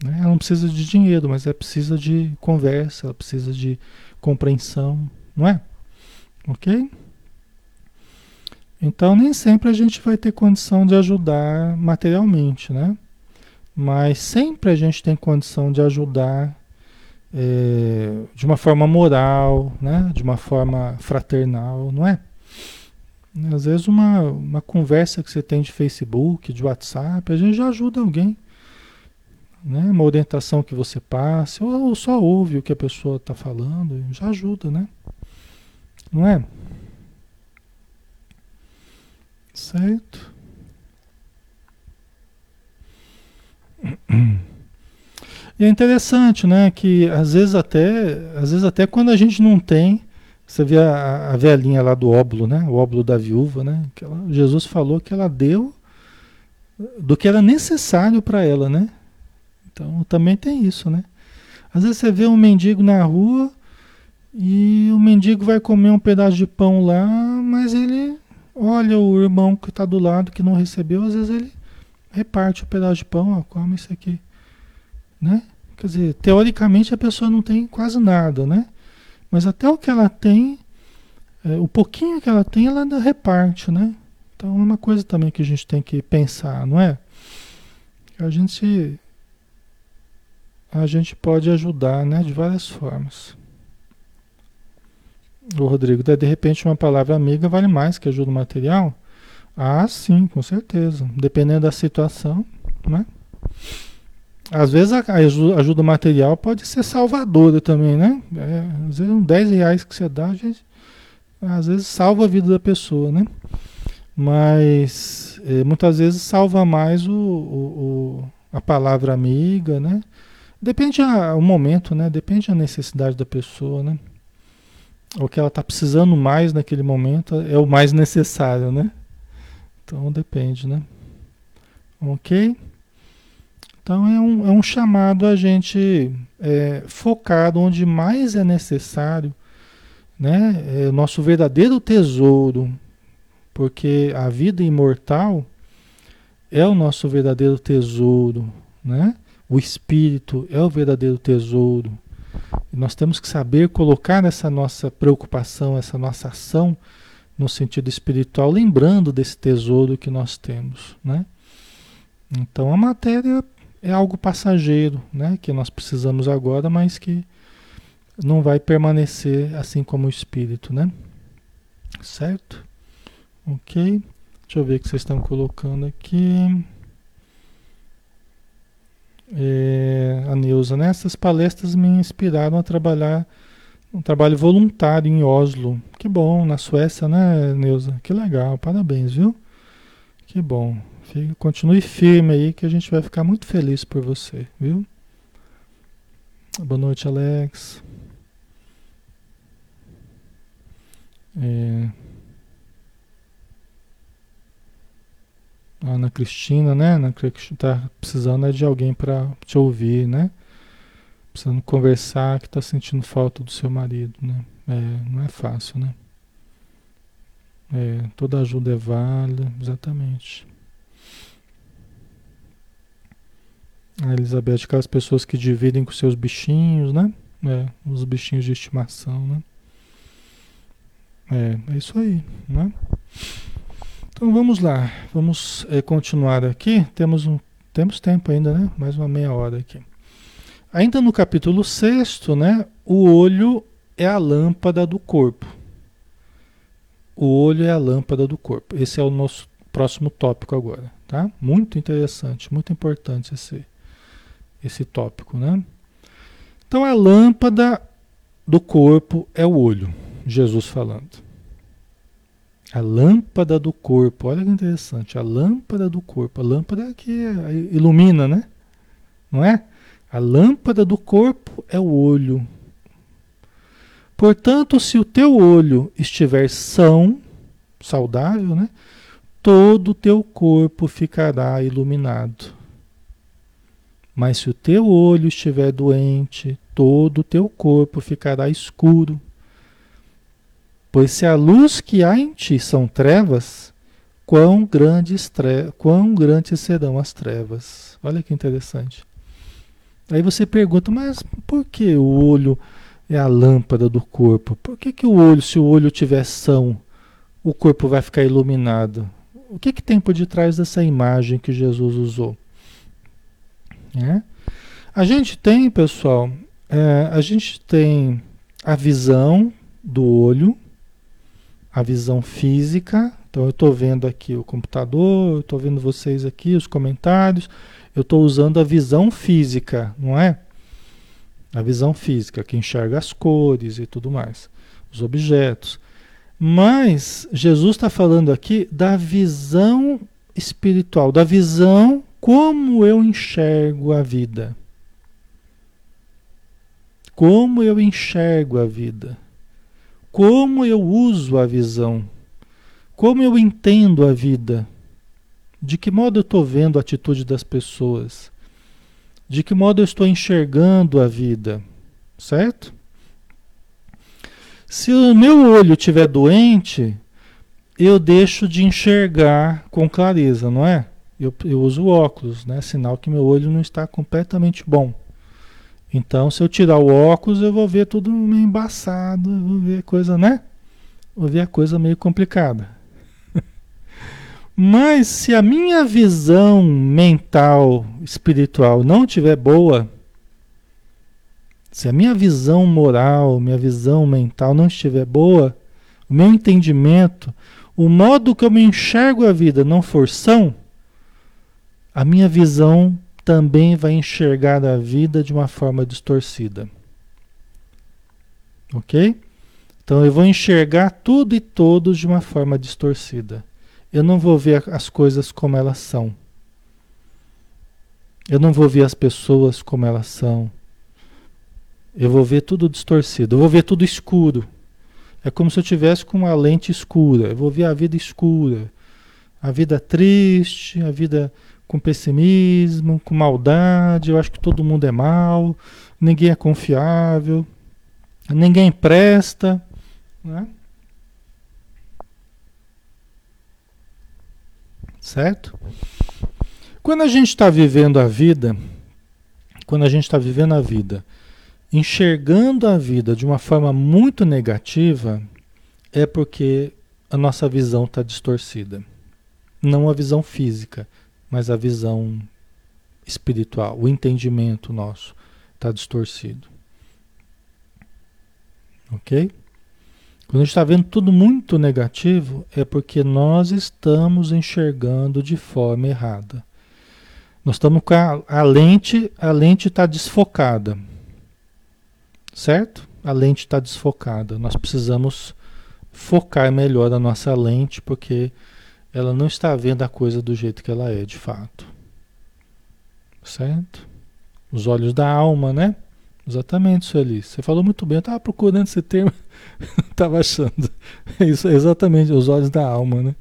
Né? Ela não precisa de dinheiro, mas ela precisa de conversa, ela precisa de compreensão, não é? Ok? Então nem sempre a gente vai ter condição de ajudar materialmente, né? Mas sempre a gente tem condição de ajudar é, de uma forma moral, né? de uma forma fraternal, não é? Às vezes uma, uma conversa que você tem de Facebook, de WhatsApp, a gente já ajuda alguém. Né? Uma orientação que você passe, ou, ou só ouve o que a pessoa está falando, já ajuda, né? Não é? Certo? E é interessante, né, que às vezes até, às vezes até quando a gente não tem, você vê a, a velhinha lá do óbolo, né, o óbolo da viúva, né, que ela, Jesus falou que ela deu do que era necessário para ela, né? Então também tem isso, né? Às vezes você vê um mendigo na rua E o mendigo vai comer um pedaço de pão lá, mas ele olha o irmão que está do lado que não recebeu, às vezes ele reparte o pedaço de pão, ó, come isso aqui, né? Quer dizer, teoricamente a pessoa não tem quase nada, né? Mas até o que ela tem, é, o pouquinho que ela tem, ela reparte, né? Então é uma coisa também que a gente tem que pensar, não é? A gente a gente pode ajudar, né, de várias formas. O Rodrigo, de repente uma palavra amiga vale mais que ajuda material? Ah, sim, com certeza. Dependendo da situação, né? Às vezes a ajuda material pode ser salvadora também, né? É, às vezes uns 10 reais que você dá, a gente, às vezes salva a vida da pessoa, né? Mas é, muitas vezes salva mais o, o, o, a palavra amiga, né? Depende o momento, né? Depende da necessidade da pessoa, né? O que ela está precisando mais naquele momento é o mais necessário, né? Então depende, né? Ok? Então é um, é um chamado a gente é, focado onde mais é necessário, né? É o nosso verdadeiro tesouro, porque a vida imortal é o nosso verdadeiro tesouro, né? O espírito é o verdadeiro tesouro. E nós temos que saber colocar essa nossa preocupação, essa nossa ação no sentido espiritual, lembrando desse tesouro que nós temos, né? Então a matéria é algo passageiro, né? Que nós precisamos agora, mas que não vai permanecer assim como o espírito, né? Certo? Ok? Deixa eu ver o que vocês estão colocando aqui. É, a Neuza, né? Essas palestras me inspiraram a trabalhar um trabalho voluntário em Oslo. Que bom, na Suécia, né, Neuza? Que legal, parabéns, viu? Que bom. Fique, continue firme aí que a gente vai ficar muito feliz por você, viu? Boa noite, Alex. É... Ana Cristina, né? Ana Cristina tá precisando é de alguém para te ouvir, né? Precisando conversar, que tá sentindo falta do seu marido, né? É, não é fácil, né? É, toda ajuda é válida, exatamente. A Elizabeth, aquelas pessoas que dividem com seus bichinhos, né? É, os bichinhos de estimação, né? É, é isso aí, né? Então vamos lá, vamos é, continuar aqui. Temos, um, temos tempo ainda, né? Mais uma meia hora aqui. Ainda no capítulo 6, né? O olho é a lâmpada do corpo. O olho é a lâmpada do corpo. Esse é o nosso próximo tópico agora, tá? Muito interessante, muito importante esse, esse tópico, né? Então a lâmpada do corpo é o olho, Jesus falando. A lâmpada do corpo, olha que interessante, a lâmpada do corpo, a lâmpada que ilumina, né? Não é? A lâmpada do corpo é o olho. Portanto, se o teu olho estiver são, saudável, né? Todo o teu corpo ficará iluminado. Mas se o teu olho estiver doente, todo o teu corpo ficará escuro. Pois se a luz que há em ti são trevas, quão grandes, tre quão grandes serão as trevas. Olha que interessante. Aí você pergunta, mas por que o olho é a lâmpada do corpo? Por que, que o olho, se o olho tiver são, o corpo vai ficar iluminado? O que, que tem por detrás dessa imagem que Jesus usou? É? A gente tem, pessoal, é, a gente tem a visão do olho, a visão física. Então eu estou vendo aqui o computador, estou vendo vocês aqui, os comentários. Eu estou usando a visão física, não é? A visão física, que enxerga as cores e tudo mais, os objetos. Mas Jesus está falando aqui da visão espiritual, da visão como eu enxergo a vida. Como eu enxergo a vida como eu uso a visão, como eu entendo a vida, de que modo eu estou vendo a atitude das pessoas, de que modo eu estou enxergando a vida, certo? Se o meu olho estiver doente, eu deixo de enxergar com clareza, não é? Eu, eu uso óculos, né? Sinal que meu olho não está completamente bom. Então, se eu tirar o óculos, eu vou ver tudo meio embaçado, vou ver coisa, né? Vou ver a coisa meio complicada. Mas se a minha visão mental, espiritual não estiver boa, se a minha visão moral, minha visão mental não estiver boa, o meu entendimento, o modo que eu me enxergo a vida não for são, a minha visão também vai enxergar a vida de uma forma distorcida. Ok? Então eu vou enxergar tudo e todos de uma forma distorcida. Eu não vou ver as coisas como elas são. Eu não vou ver as pessoas como elas são. Eu vou ver tudo distorcido. Eu vou ver tudo escuro. É como se eu tivesse com uma lente escura. Eu vou ver a vida escura. A vida triste, a vida com pessimismo, com maldade. Eu acho que todo mundo é mal, ninguém é confiável, ninguém presta. Né? Certo? Quando a gente está vivendo a vida, quando a gente está vivendo a vida, enxergando a vida de uma forma muito negativa, é porque a nossa visão está distorcida. Não a visão física, mas a visão espiritual, o entendimento nosso está distorcido. Ok? Quando a gente está vendo tudo muito negativo, é porque nós estamos enxergando de forma errada. Nós estamos com a, a lente, a lente está desfocada. Certo? A lente está desfocada. Nós precisamos focar melhor a nossa lente, porque ela não está vendo a coisa do jeito que ela é de fato. Certo? Os olhos da alma, né? Exatamente, Sueli. Você falou muito bem. Eu estava procurando esse termo, estava achando. É isso, exatamente, os olhos da alma, né?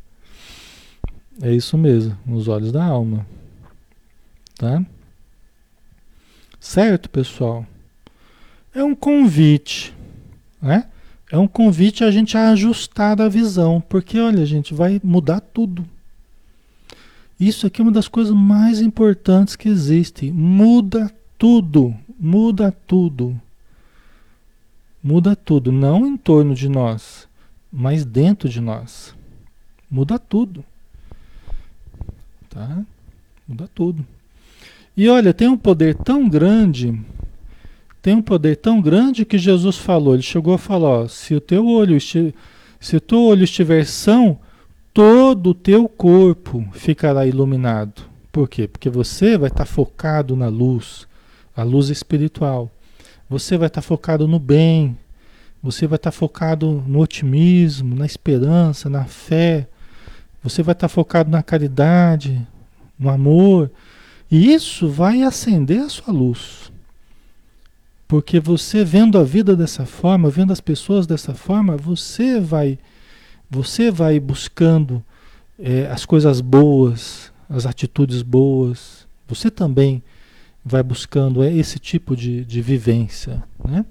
É isso mesmo, os olhos da alma. Tá? Certo, pessoal? É um convite, né? É um convite a gente a ajustar a visão, porque olha, gente, vai mudar tudo. Isso aqui é uma das coisas mais importantes que existe. Muda tudo, muda tudo. Muda tudo, não em torno de nós, mas dentro de nós. Muda tudo. Tá? Muda tudo. E olha, tem um poder tão grande, tem um poder tão grande que Jesus falou, ele chegou a falar, ó, se o teu olho se o teu olho estiver são, todo o teu corpo ficará iluminado. Por quê? Porque você vai estar focado na luz a luz espiritual. Você vai estar focado no bem, você vai estar focado no otimismo, na esperança, na fé, você vai estar focado na caridade, no amor, e isso vai acender a sua luz. Porque você vendo a vida dessa forma, vendo as pessoas dessa forma, você vai você vai buscando é, as coisas boas, as atitudes boas. Você também vai buscando é esse tipo de, de vivência, né?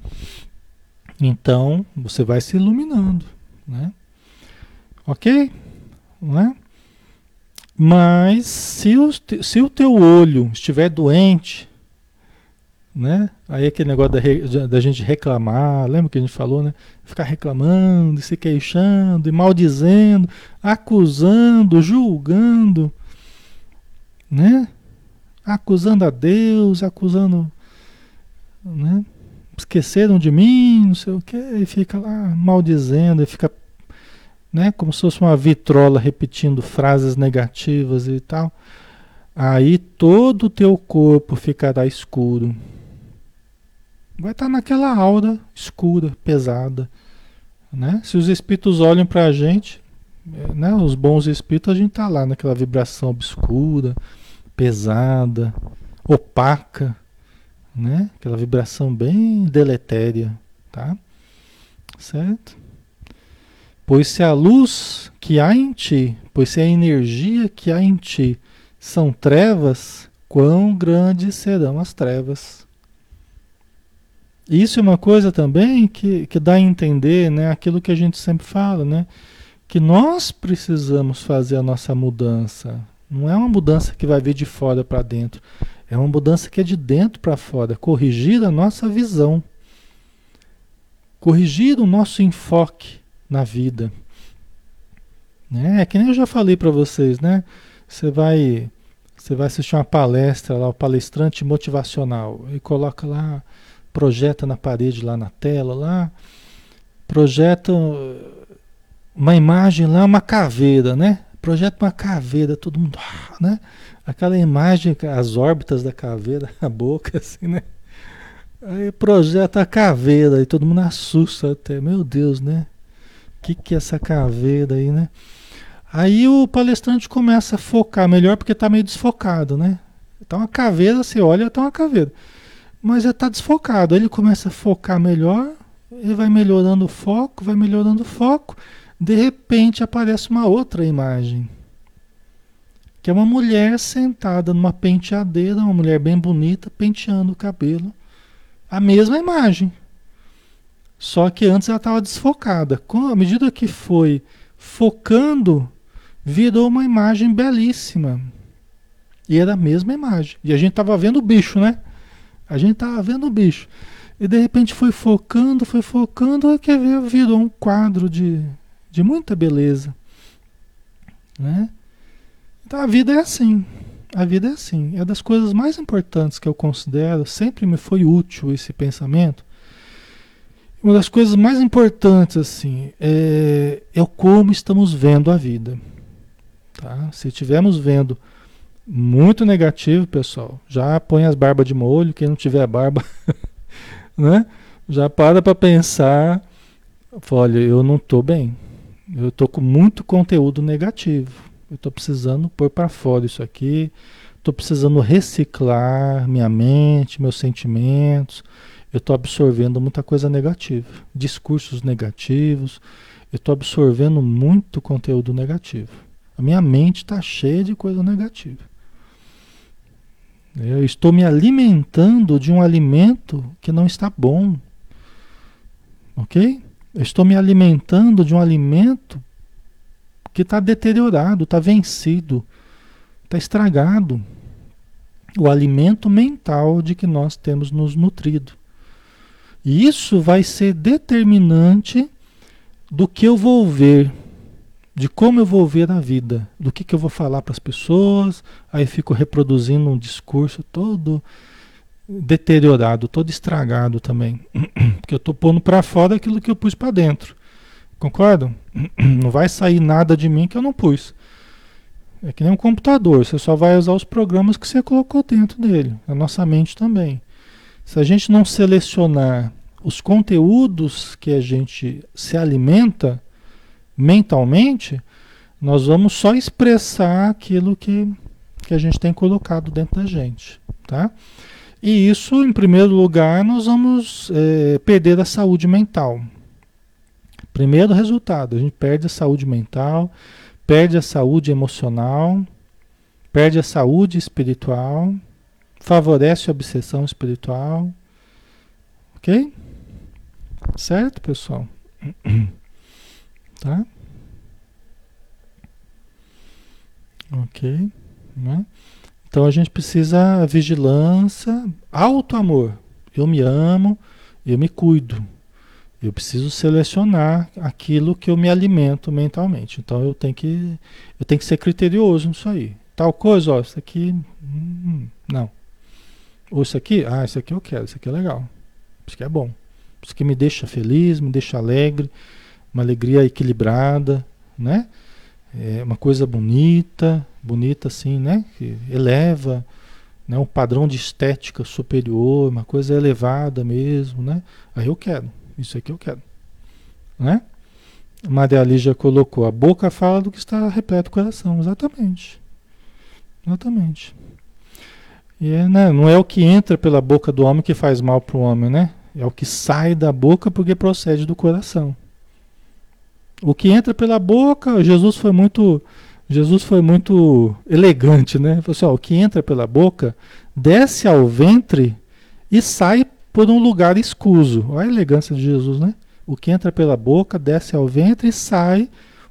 Então, você vai se iluminando, né? Ok? Né? Mas se o, se o teu olho estiver doente, né? Aí aquele negócio da, da gente reclamar, lembra que a gente falou, né? Ficar reclamando, se queixando, e maldizendo, acusando, julgando, né? acusando a Deus, acusando, né? Esqueceram de mim, não sei o que, e fica lá maldizendo, e fica, né? Como se fosse uma vitrola repetindo frases negativas e tal. Aí todo o teu corpo ficará escuro. Vai estar naquela aura escura, pesada, né? Se os espíritos olham para a gente, né? Os bons espíritos, a gente tá lá naquela vibração obscura pesada, opaca, né? Aquela vibração bem deletéria, tá? Certo? Pois se a luz que há em ti, pois se a energia que há em ti são trevas, quão grandes serão as trevas. Isso é uma coisa também que, que dá a entender né, aquilo que a gente sempre fala, né? Que nós precisamos fazer a nossa mudança. Não é uma mudança que vai vir de fora para dentro. É uma mudança que é de dentro para fora. Corrigir a nossa visão. Corrigir o nosso enfoque na vida. Né? É que nem eu já falei para vocês, né? Você vai, você vai assistir uma palestra lá, o palestrante motivacional, e coloca lá projeta na parede lá na tela lá, projeta uma imagem lá, uma caveira, né? Projeta uma caveira, todo mundo, ah, né? Aquela imagem, as órbitas da caveira, a boca assim, né? Aí projeta a caveira e todo mundo assusta até, meu Deus, né? O que, que é essa caveira aí, né? Aí o palestrante começa a focar melhor porque está meio desfocado, né? Então a caveira, você olha, está uma caveira mas já está desfocado. Ele começa a focar melhor, ele vai melhorando o foco, vai melhorando o foco. De repente aparece uma outra imagem, que é uma mulher sentada numa penteadeira, uma mulher bem bonita, penteando o cabelo. A mesma imagem. Só que antes ela estava desfocada. Com, à medida que foi focando, virou uma imagem belíssima. E era a mesma imagem. E a gente estava vendo o bicho, né? A gente estava vendo o bicho. E de repente foi focando, foi focando, quer ver, virou um quadro de, de muita beleza. Né? Então a vida é assim. A vida é assim. É das coisas mais importantes que eu considero, sempre me foi útil esse pensamento. Uma das coisas mais importantes, assim, é, é como estamos vendo a vida. Tá? Se estivermos vendo muito negativo, pessoal. Já põe as barbas de molho, quem não tiver barba, né? Já para para pensar, olha, eu não estou bem. Eu estou com muito conteúdo negativo. Eu estou precisando pôr para fora isso aqui. Estou precisando reciclar minha mente, meus sentimentos. Eu estou absorvendo muita coisa negativa, discursos negativos. Eu estou absorvendo muito conteúdo negativo. A minha mente está cheia de coisa negativa. Eu estou me alimentando de um alimento que não está bom. Ok? Estou me alimentando de um alimento que está deteriorado, está vencido, está estragado. O alimento mental de que nós temos nos nutrido. E isso vai ser determinante do que eu vou ver de como eu vou ver a vida, do que, que eu vou falar para as pessoas, aí fico reproduzindo um discurso todo deteriorado, todo estragado também, porque eu estou pondo para fora aquilo que eu pus para dentro, concordam? Não vai sair nada de mim que eu não pus. É que nem um computador, você só vai usar os programas que você colocou dentro dele, a nossa mente também. Se a gente não selecionar os conteúdos que a gente se alimenta, mentalmente, nós vamos só expressar aquilo que, que a gente tem colocado dentro da gente, tá? E isso, em primeiro lugar, nós vamos é, perder a saúde mental. Primeiro resultado, a gente perde a saúde mental, perde a saúde emocional, perde a saúde espiritual, favorece a obsessão espiritual. Ok? Certo, pessoal? Tá? Ok. Né? Então a gente precisa vigilância, alto amor. Eu me amo, eu me cuido. Eu preciso selecionar aquilo que eu me alimento mentalmente. Então eu tenho que, eu tenho que ser criterioso nisso aí. Tal coisa, ó, isso aqui, hum, não. Ou isso aqui, ah, isso aqui eu quero, isso aqui é legal. Isso aqui é bom. Isso aqui me deixa feliz, me deixa alegre uma alegria equilibrada, né? É uma coisa bonita, bonita assim, né? Que eleva, né? Um padrão de estética superior, uma coisa elevada mesmo, né? Aí eu quero, isso aqui eu quero, né? Maria Lígia colocou, a boca fala do que está repleto o coração, exatamente, exatamente. E é, né, não é o que entra pela boca do homem que faz mal para o homem, né? É o que sai da boca porque procede do coração. O que entra pela boca, Jesus foi muito, Jesus foi muito elegante, né? Falou assim, ó, o que entra pela boca desce ao ventre e sai por um lugar escuso. Olha a elegância de Jesus, né? O que entra pela boca desce ao ventre e sai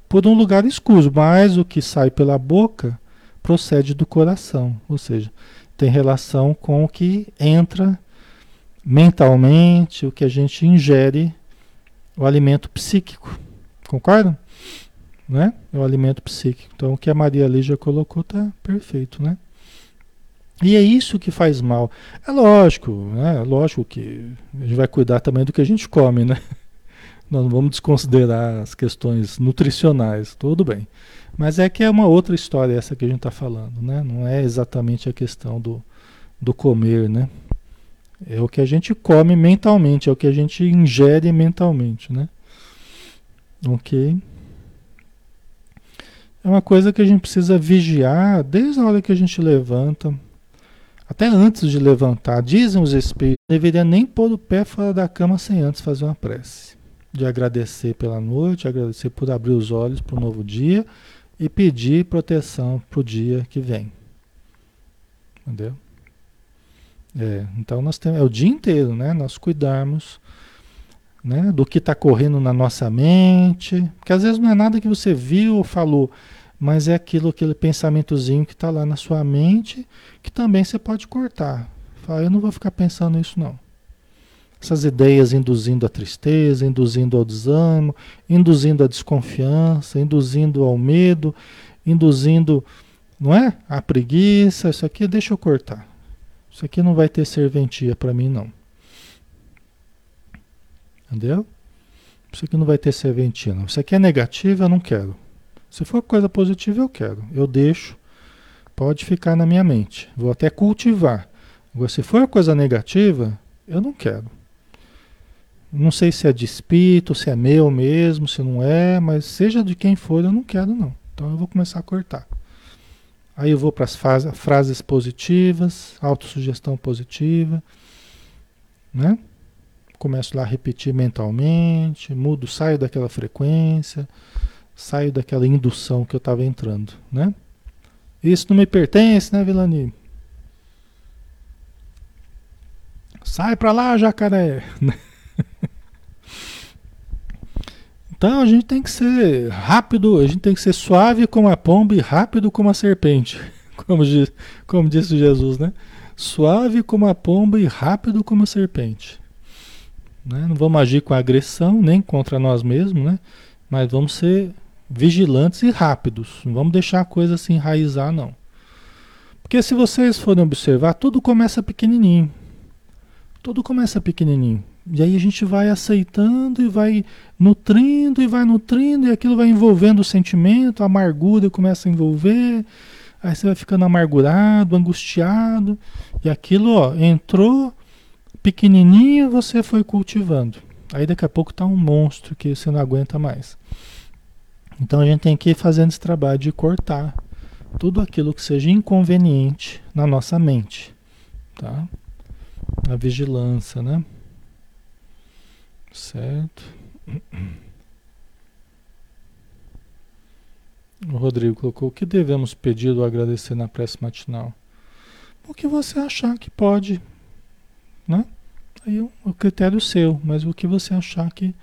por um lugar escuso, mas o que sai pela boca procede do coração, ou seja, tem relação com o que entra mentalmente, o que a gente ingere, o alimento psíquico. Concordam? Né? É o alimento psíquico. Então o que a Maria Lígia colocou está perfeito, né? E é isso que faz mal. É lógico, né? É lógico que a gente vai cuidar também do que a gente come, né? Nós não vamos desconsiderar as questões nutricionais, tudo bem. Mas é que é uma outra história essa que a gente está falando, né? Não é exatamente a questão do, do comer, né? É o que a gente come mentalmente, é o que a gente ingere mentalmente, né? Ok? É uma coisa que a gente precisa vigiar desde a hora que a gente levanta, até antes de levantar. Dizem os espíritos, deveria nem pôr o pé fora da cama sem antes fazer uma prece. De agradecer pela noite, agradecer por abrir os olhos para o novo dia e pedir proteção para o dia que vem. Entendeu? É, então nós temos é o dia inteiro, né? Nós cuidarmos né, do que está correndo na nossa mente, porque às vezes não é nada que você viu ou falou, mas é aquilo, aquele pensamentozinho que está lá na sua mente, que também você pode cortar. Fala, eu não vou ficar pensando nisso não. Essas ideias induzindo a tristeza, induzindo ao desânimo, induzindo a desconfiança, induzindo ao medo, induzindo, não é? A preguiça, isso aqui deixa eu cortar. Isso aqui não vai ter serventia para mim, não. Entendeu? Isso aqui não vai ter serventia, não. Isso aqui é negativo, eu não quero. Se for coisa positiva, eu quero. Eu deixo. Pode ficar na minha mente. Vou até cultivar. Agora, se for coisa negativa, eu não quero. Não sei se é de espírito, se é meu mesmo, se não é, mas seja de quem for, eu não quero, não. Então eu vou começar a cortar. Aí eu vou para as frases positivas, autossugestão positiva, né? Começo lá a repetir mentalmente, mudo, saio daquela frequência, saio daquela indução que eu estava entrando, né? Isso não me pertence, né, Vilani? Sai para lá, jacaré! Então a gente tem que ser rápido, a gente tem que ser suave como a pomba e rápido como a serpente. Como, diz, como disse Jesus, né? Suave como a pomba e rápido como a serpente. Né? Não vamos agir com agressão, nem contra nós mesmos, né? Mas vamos ser vigilantes e rápidos. Não vamos deixar a coisa se enraizar, não. Porque se vocês forem observar, tudo começa pequenininho. Tudo começa pequenininho. E aí a gente vai aceitando e vai nutrindo e vai nutrindo, e aquilo vai envolvendo o sentimento, a amargura começa a envolver, aí você vai ficando amargurado, angustiado, e aquilo ó, entrou pequenininho, você foi cultivando. Aí daqui a pouco está um monstro que você não aguenta mais. Então a gente tem que ir fazendo esse trabalho de cortar tudo aquilo que seja inconveniente na nossa mente, tá? A vigilância, né? Certo. O Rodrigo colocou: o que devemos pedir ou agradecer na prece matinal? O que você achar que pode, né? Aí o critério seu, mas o que você achar que.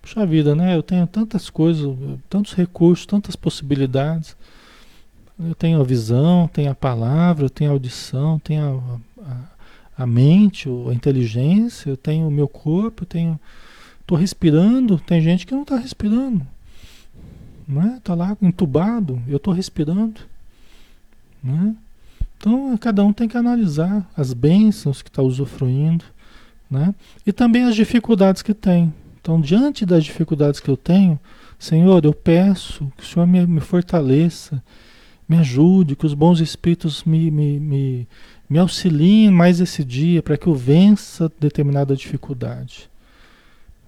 Puxa vida, né? Eu tenho tantas coisas, tantos recursos, tantas possibilidades. Eu tenho a visão, tenho a palavra, eu tenho a audição, tenho a, a, a mente, a inteligência, eu tenho o meu corpo, eu tenho Estou respirando, tem gente que não está respirando. Né? Tá lá entubado, eu estou respirando. Né? Então cada um tem que analisar as bênçãos que está usufruindo. Né? E também as dificuldades que tem. Então, diante das dificuldades que eu tenho, Senhor, eu peço que o Senhor me, me fortaleça, me ajude, que os bons espíritos me, me, me, me auxiliem mais esse dia para que eu vença determinada dificuldade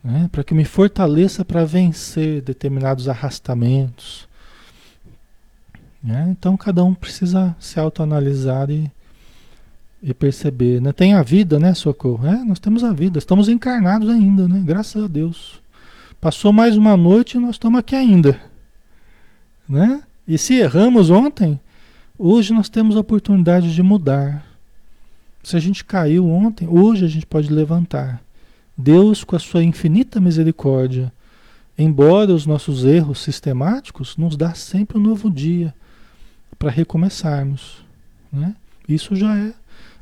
né? para que me fortaleça para vencer determinados arrastamentos. Né? Então cada um precisa se autoanalisar e, e perceber. Né? Tem a vida, né, Socorro? É, nós temos a vida, estamos encarnados ainda, né? graças a Deus. Passou mais uma noite e nós estamos aqui ainda. Né? E se erramos ontem, hoje nós temos a oportunidade de mudar. Se a gente caiu ontem, hoje a gente pode levantar. Deus, com a sua infinita misericórdia, embora os nossos erros sistemáticos, nos dá sempre um novo dia para recomeçarmos. Né? Isso já é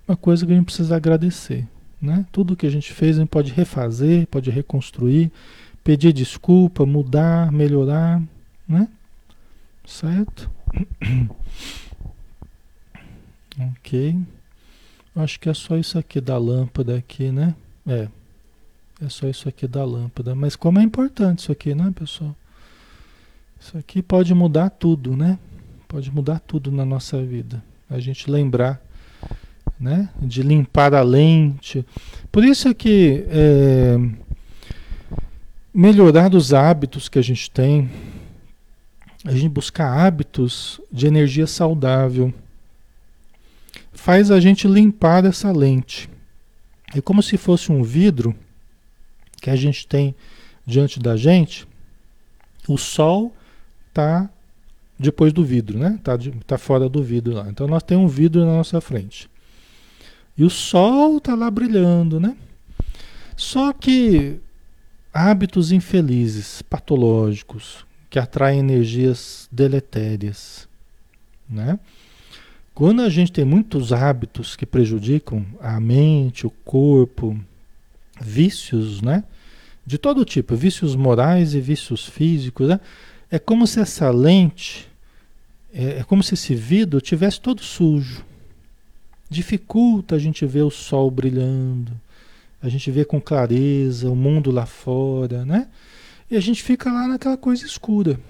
uma coisa que a gente precisa agradecer. Né? Tudo que a gente fez a gente pode refazer, pode reconstruir, pedir desculpa, mudar, melhorar. Né? Certo? ok. Acho que é só isso aqui da lâmpada aqui, né? É. É só isso aqui da lâmpada. Mas como é importante isso aqui, né, pessoal? Isso aqui pode mudar tudo, né? Pode mudar tudo na nossa vida. A gente lembrar, né? De limpar a lente. Por isso é que é, melhorar os hábitos que a gente tem, a gente buscar hábitos de energia saudável, faz a gente limpar essa lente. É como se fosse um vidro que a gente tem diante da gente, o sol está depois do vidro, né? Está tá fora do vidro lá. Então nós temos um vidro na nossa frente. E o sol está lá brilhando, né? Só que hábitos infelizes, patológicos, que atraem energias deletérias, né? Quando a gente tem muitos hábitos que prejudicam a mente, o corpo, vícios, né? De todo tipo, vícios morais e vícios físicos, né? É como se essa lente, é, é como se esse vidro tivesse todo sujo. Dificulta a gente ver o sol brilhando, a gente vê com clareza o mundo lá fora, né? E a gente fica lá naquela coisa escura.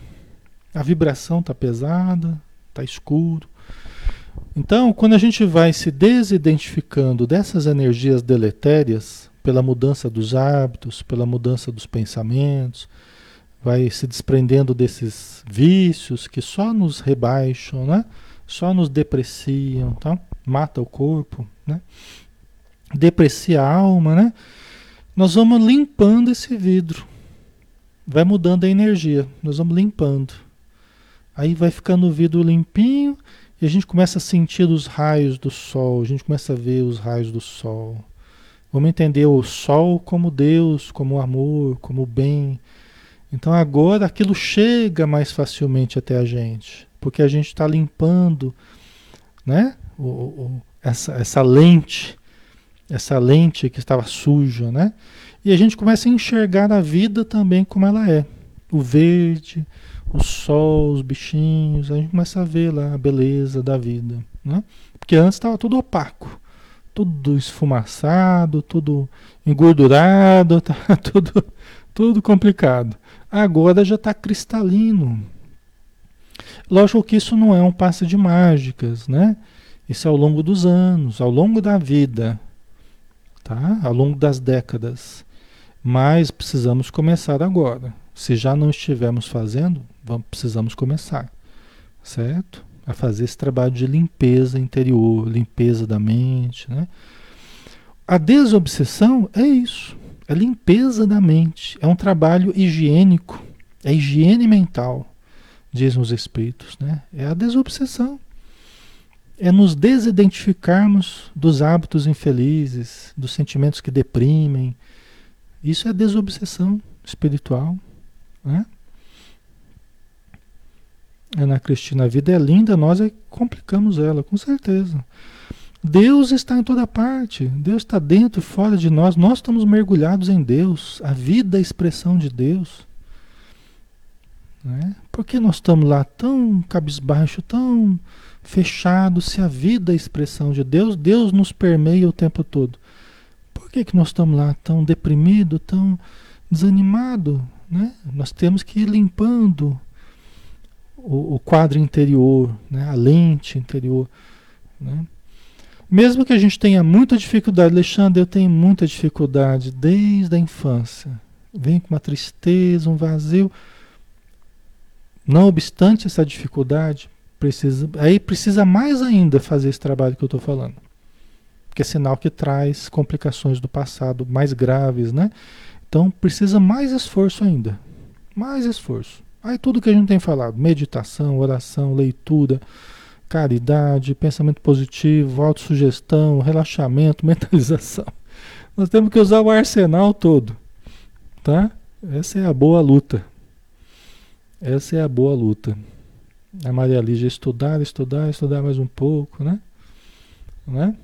A vibração tá pesada, tá escuro. Então, quando a gente vai se desidentificando dessas energias deletérias, pela mudança dos hábitos, pela mudança dos pensamentos, vai se desprendendo desses vícios que só nos rebaixam, né? só nos depreciam, tá? mata o corpo, né? deprecia a alma, né? nós vamos limpando esse vidro, vai mudando a energia, nós vamos limpando. Aí vai ficando o vidro limpinho e a gente começa a sentir os raios do sol, a gente começa a ver os raios do sol. Vamos entender o sol como Deus, como amor, como bem. Então agora aquilo chega mais facilmente até a gente, porque a gente está limpando, né? O, o, essa, essa lente, essa lente que estava suja, né? E a gente começa a enxergar a vida também como ela é. O verde, o sol, os bichinhos, a gente começa a ver lá a beleza da vida, né? Porque antes estava tudo opaco tudo esfumaçado, tudo engordurado, tá tudo, tudo complicado. Agora já está cristalino. Lógico que isso não é um passe de mágicas, né? Isso é ao longo dos anos, ao longo da vida, tá? Ao longo das décadas. Mas precisamos começar agora. Se já não estivermos fazendo, vamos, precisamos começar, certo? a fazer esse trabalho de limpeza interior, limpeza da mente. Né? A desobsessão é isso, é limpeza da mente, é um trabalho higiênico, é higiene mental, dizem os espíritos. Né? É a desobsessão. É nos desidentificarmos dos hábitos infelizes, dos sentimentos que deprimem. Isso é desobsessão espiritual. Né? Ana Cristina, a vida é linda, nós é complicamos ela, com certeza. Deus está em toda parte, Deus está dentro e fora de nós, nós estamos mergulhados em Deus, a vida é a expressão de Deus. Né? Por que nós estamos lá tão cabisbaixo, tão fechados, se a vida é a expressão de Deus, Deus nos permeia o tempo todo? Por que, que nós estamos lá tão deprimido, tão desanimado? Né? Nós temos que ir limpando o, o quadro interior, né? a lente interior. Né? Mesmo que a gente tenha muita dificuldade, Alexandre, eu tenho muita dificuldade desde a infância. Vem com uma tristeza, um vazio. Não obstante essa dificuldade, precisa, aí precisa mais ainda fazer esse trabalho que eu estou falando. Porque é sinal que traz complicações do passado mais graves, né? Então precisa mais esforço ainda. Mais esforço. Aí tudo que a gente tem falado, meditação, oração, leitura, caridade, pensamento positivo, autossugestão, relaxamento, mentalização. Nós temos que usar o arsenal todo, tá? Essa é a boa luta. Essa é a boa luta. A Maria Lígia estudar, estudar, estudar mais um pouco, né? né?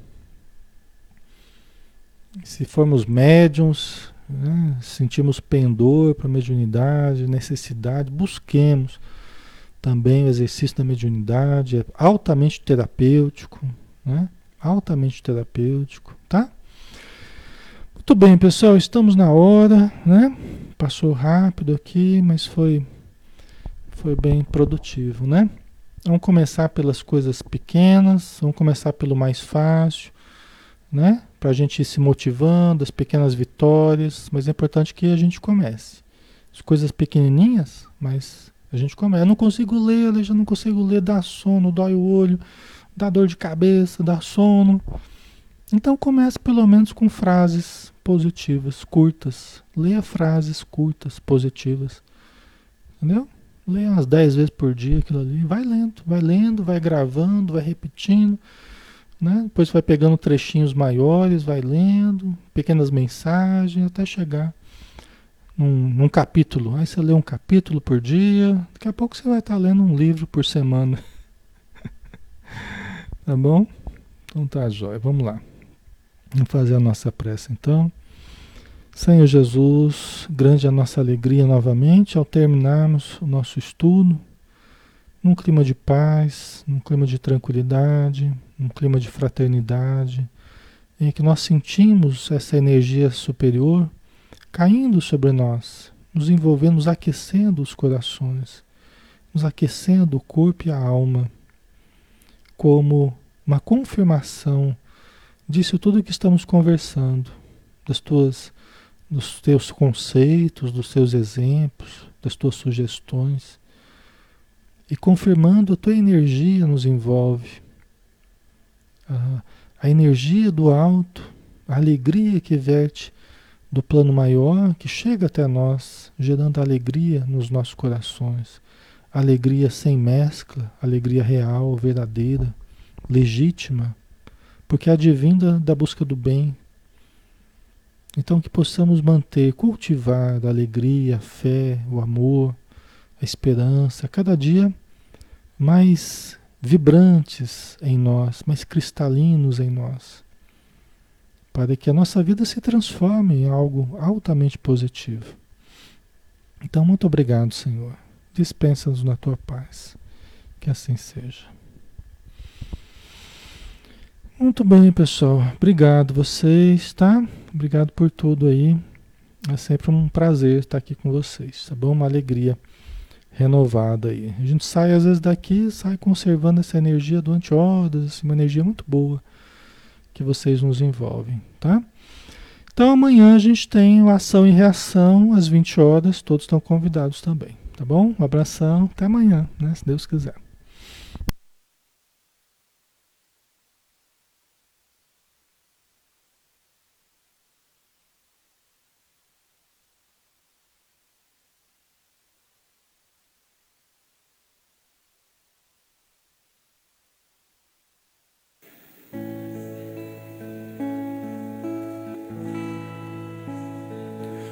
Se formos médiums, né? sentimos pendor para mediunidade, necessidade, busquemos também o exercício da mediunidade, é altamente terapêutico, né? Altamente terapêutico, tá? Muito bem, pessoal, estamos na hora, né? Passou rápido aqui, mas foi foi bem produtivo, né? Vamos começar pelas coisas pequenas, vamos começar pelo mais fácil, né? Para a gente ir se motivando, as pequenas vitórias, mas é importante que a gente comece. As coisas pequenininhas, mas a gente começa. Eu não consigo ler, eu já não consigo ler, dá sono, dói o olho, dá dor de cabeça, dá sono. Então comece pelo menos com frases positivas, curtas. Leia frases curtas, positivas. Entendeu? Leia umas 10 vezes por dia aquilo ali. Vai lendo, vai lendo, vai gravando, vai repetindo. Né? Depois vai pegando trechinhos maiores, vai lendo, pequenas mensagens, até chegar num, num, capítulo. Aí você lê um capítulo por dia, daqui a pouco você vai estar lendo um livro por semana. tá bom? Então tá, jóia. Vamos lá. Vamos fazer a nossa prece então. Senhor Jesus, grande a nossa alegria novamente ao terminarmos o nosso estudo, num clima de paz, num clima de tranquilidade, num clima de fraternidade, em que nós sentimos essa energia superior caindo sobre nós, nos envolvendo, nos aquecendo os corações, nos aquecendo o corpo e a alma, como uma confirmação disso tudo que estamos conversando, das tuas, dos teus conceitos, dos teus exemplos, das tuas sugestões, e confirmando a tua energia nos envolve, a, a energia do alto, a alegria que verte do plano maior que chega até nós, gerando alegria nos nossos corações. Alegria sem mescla, alegria real, verdadeira, legítima, porque é advinda da busca do bem. Então, que possamos manter, cultivar a alegria, a fé, o amor, a esperança, cada dia mais vibrantes em nós, mais cristalinos em nós para que a nossa vida se transforme em algo altamente positivo. Então, muito obrigado, Senhor. Dispensa-nos na tua paz. Que assim seja. Muito bem, pessoal. Obrigado vocês, tá? Obrigado por tudo aí. É sempre um prazer estar aqui com vocês, tá bom? Uma alegria renovada aí. A gente sai às vezes daqui, sai conservando essa energia durante horas, assim, uma energia muito boa que vocês nos envolvem, tá? Então amanhã a gente tem o ação e reação às 20 horas, todos estão convidados também, tá bom? Um abração, até amanhã, né, se Deus quiser.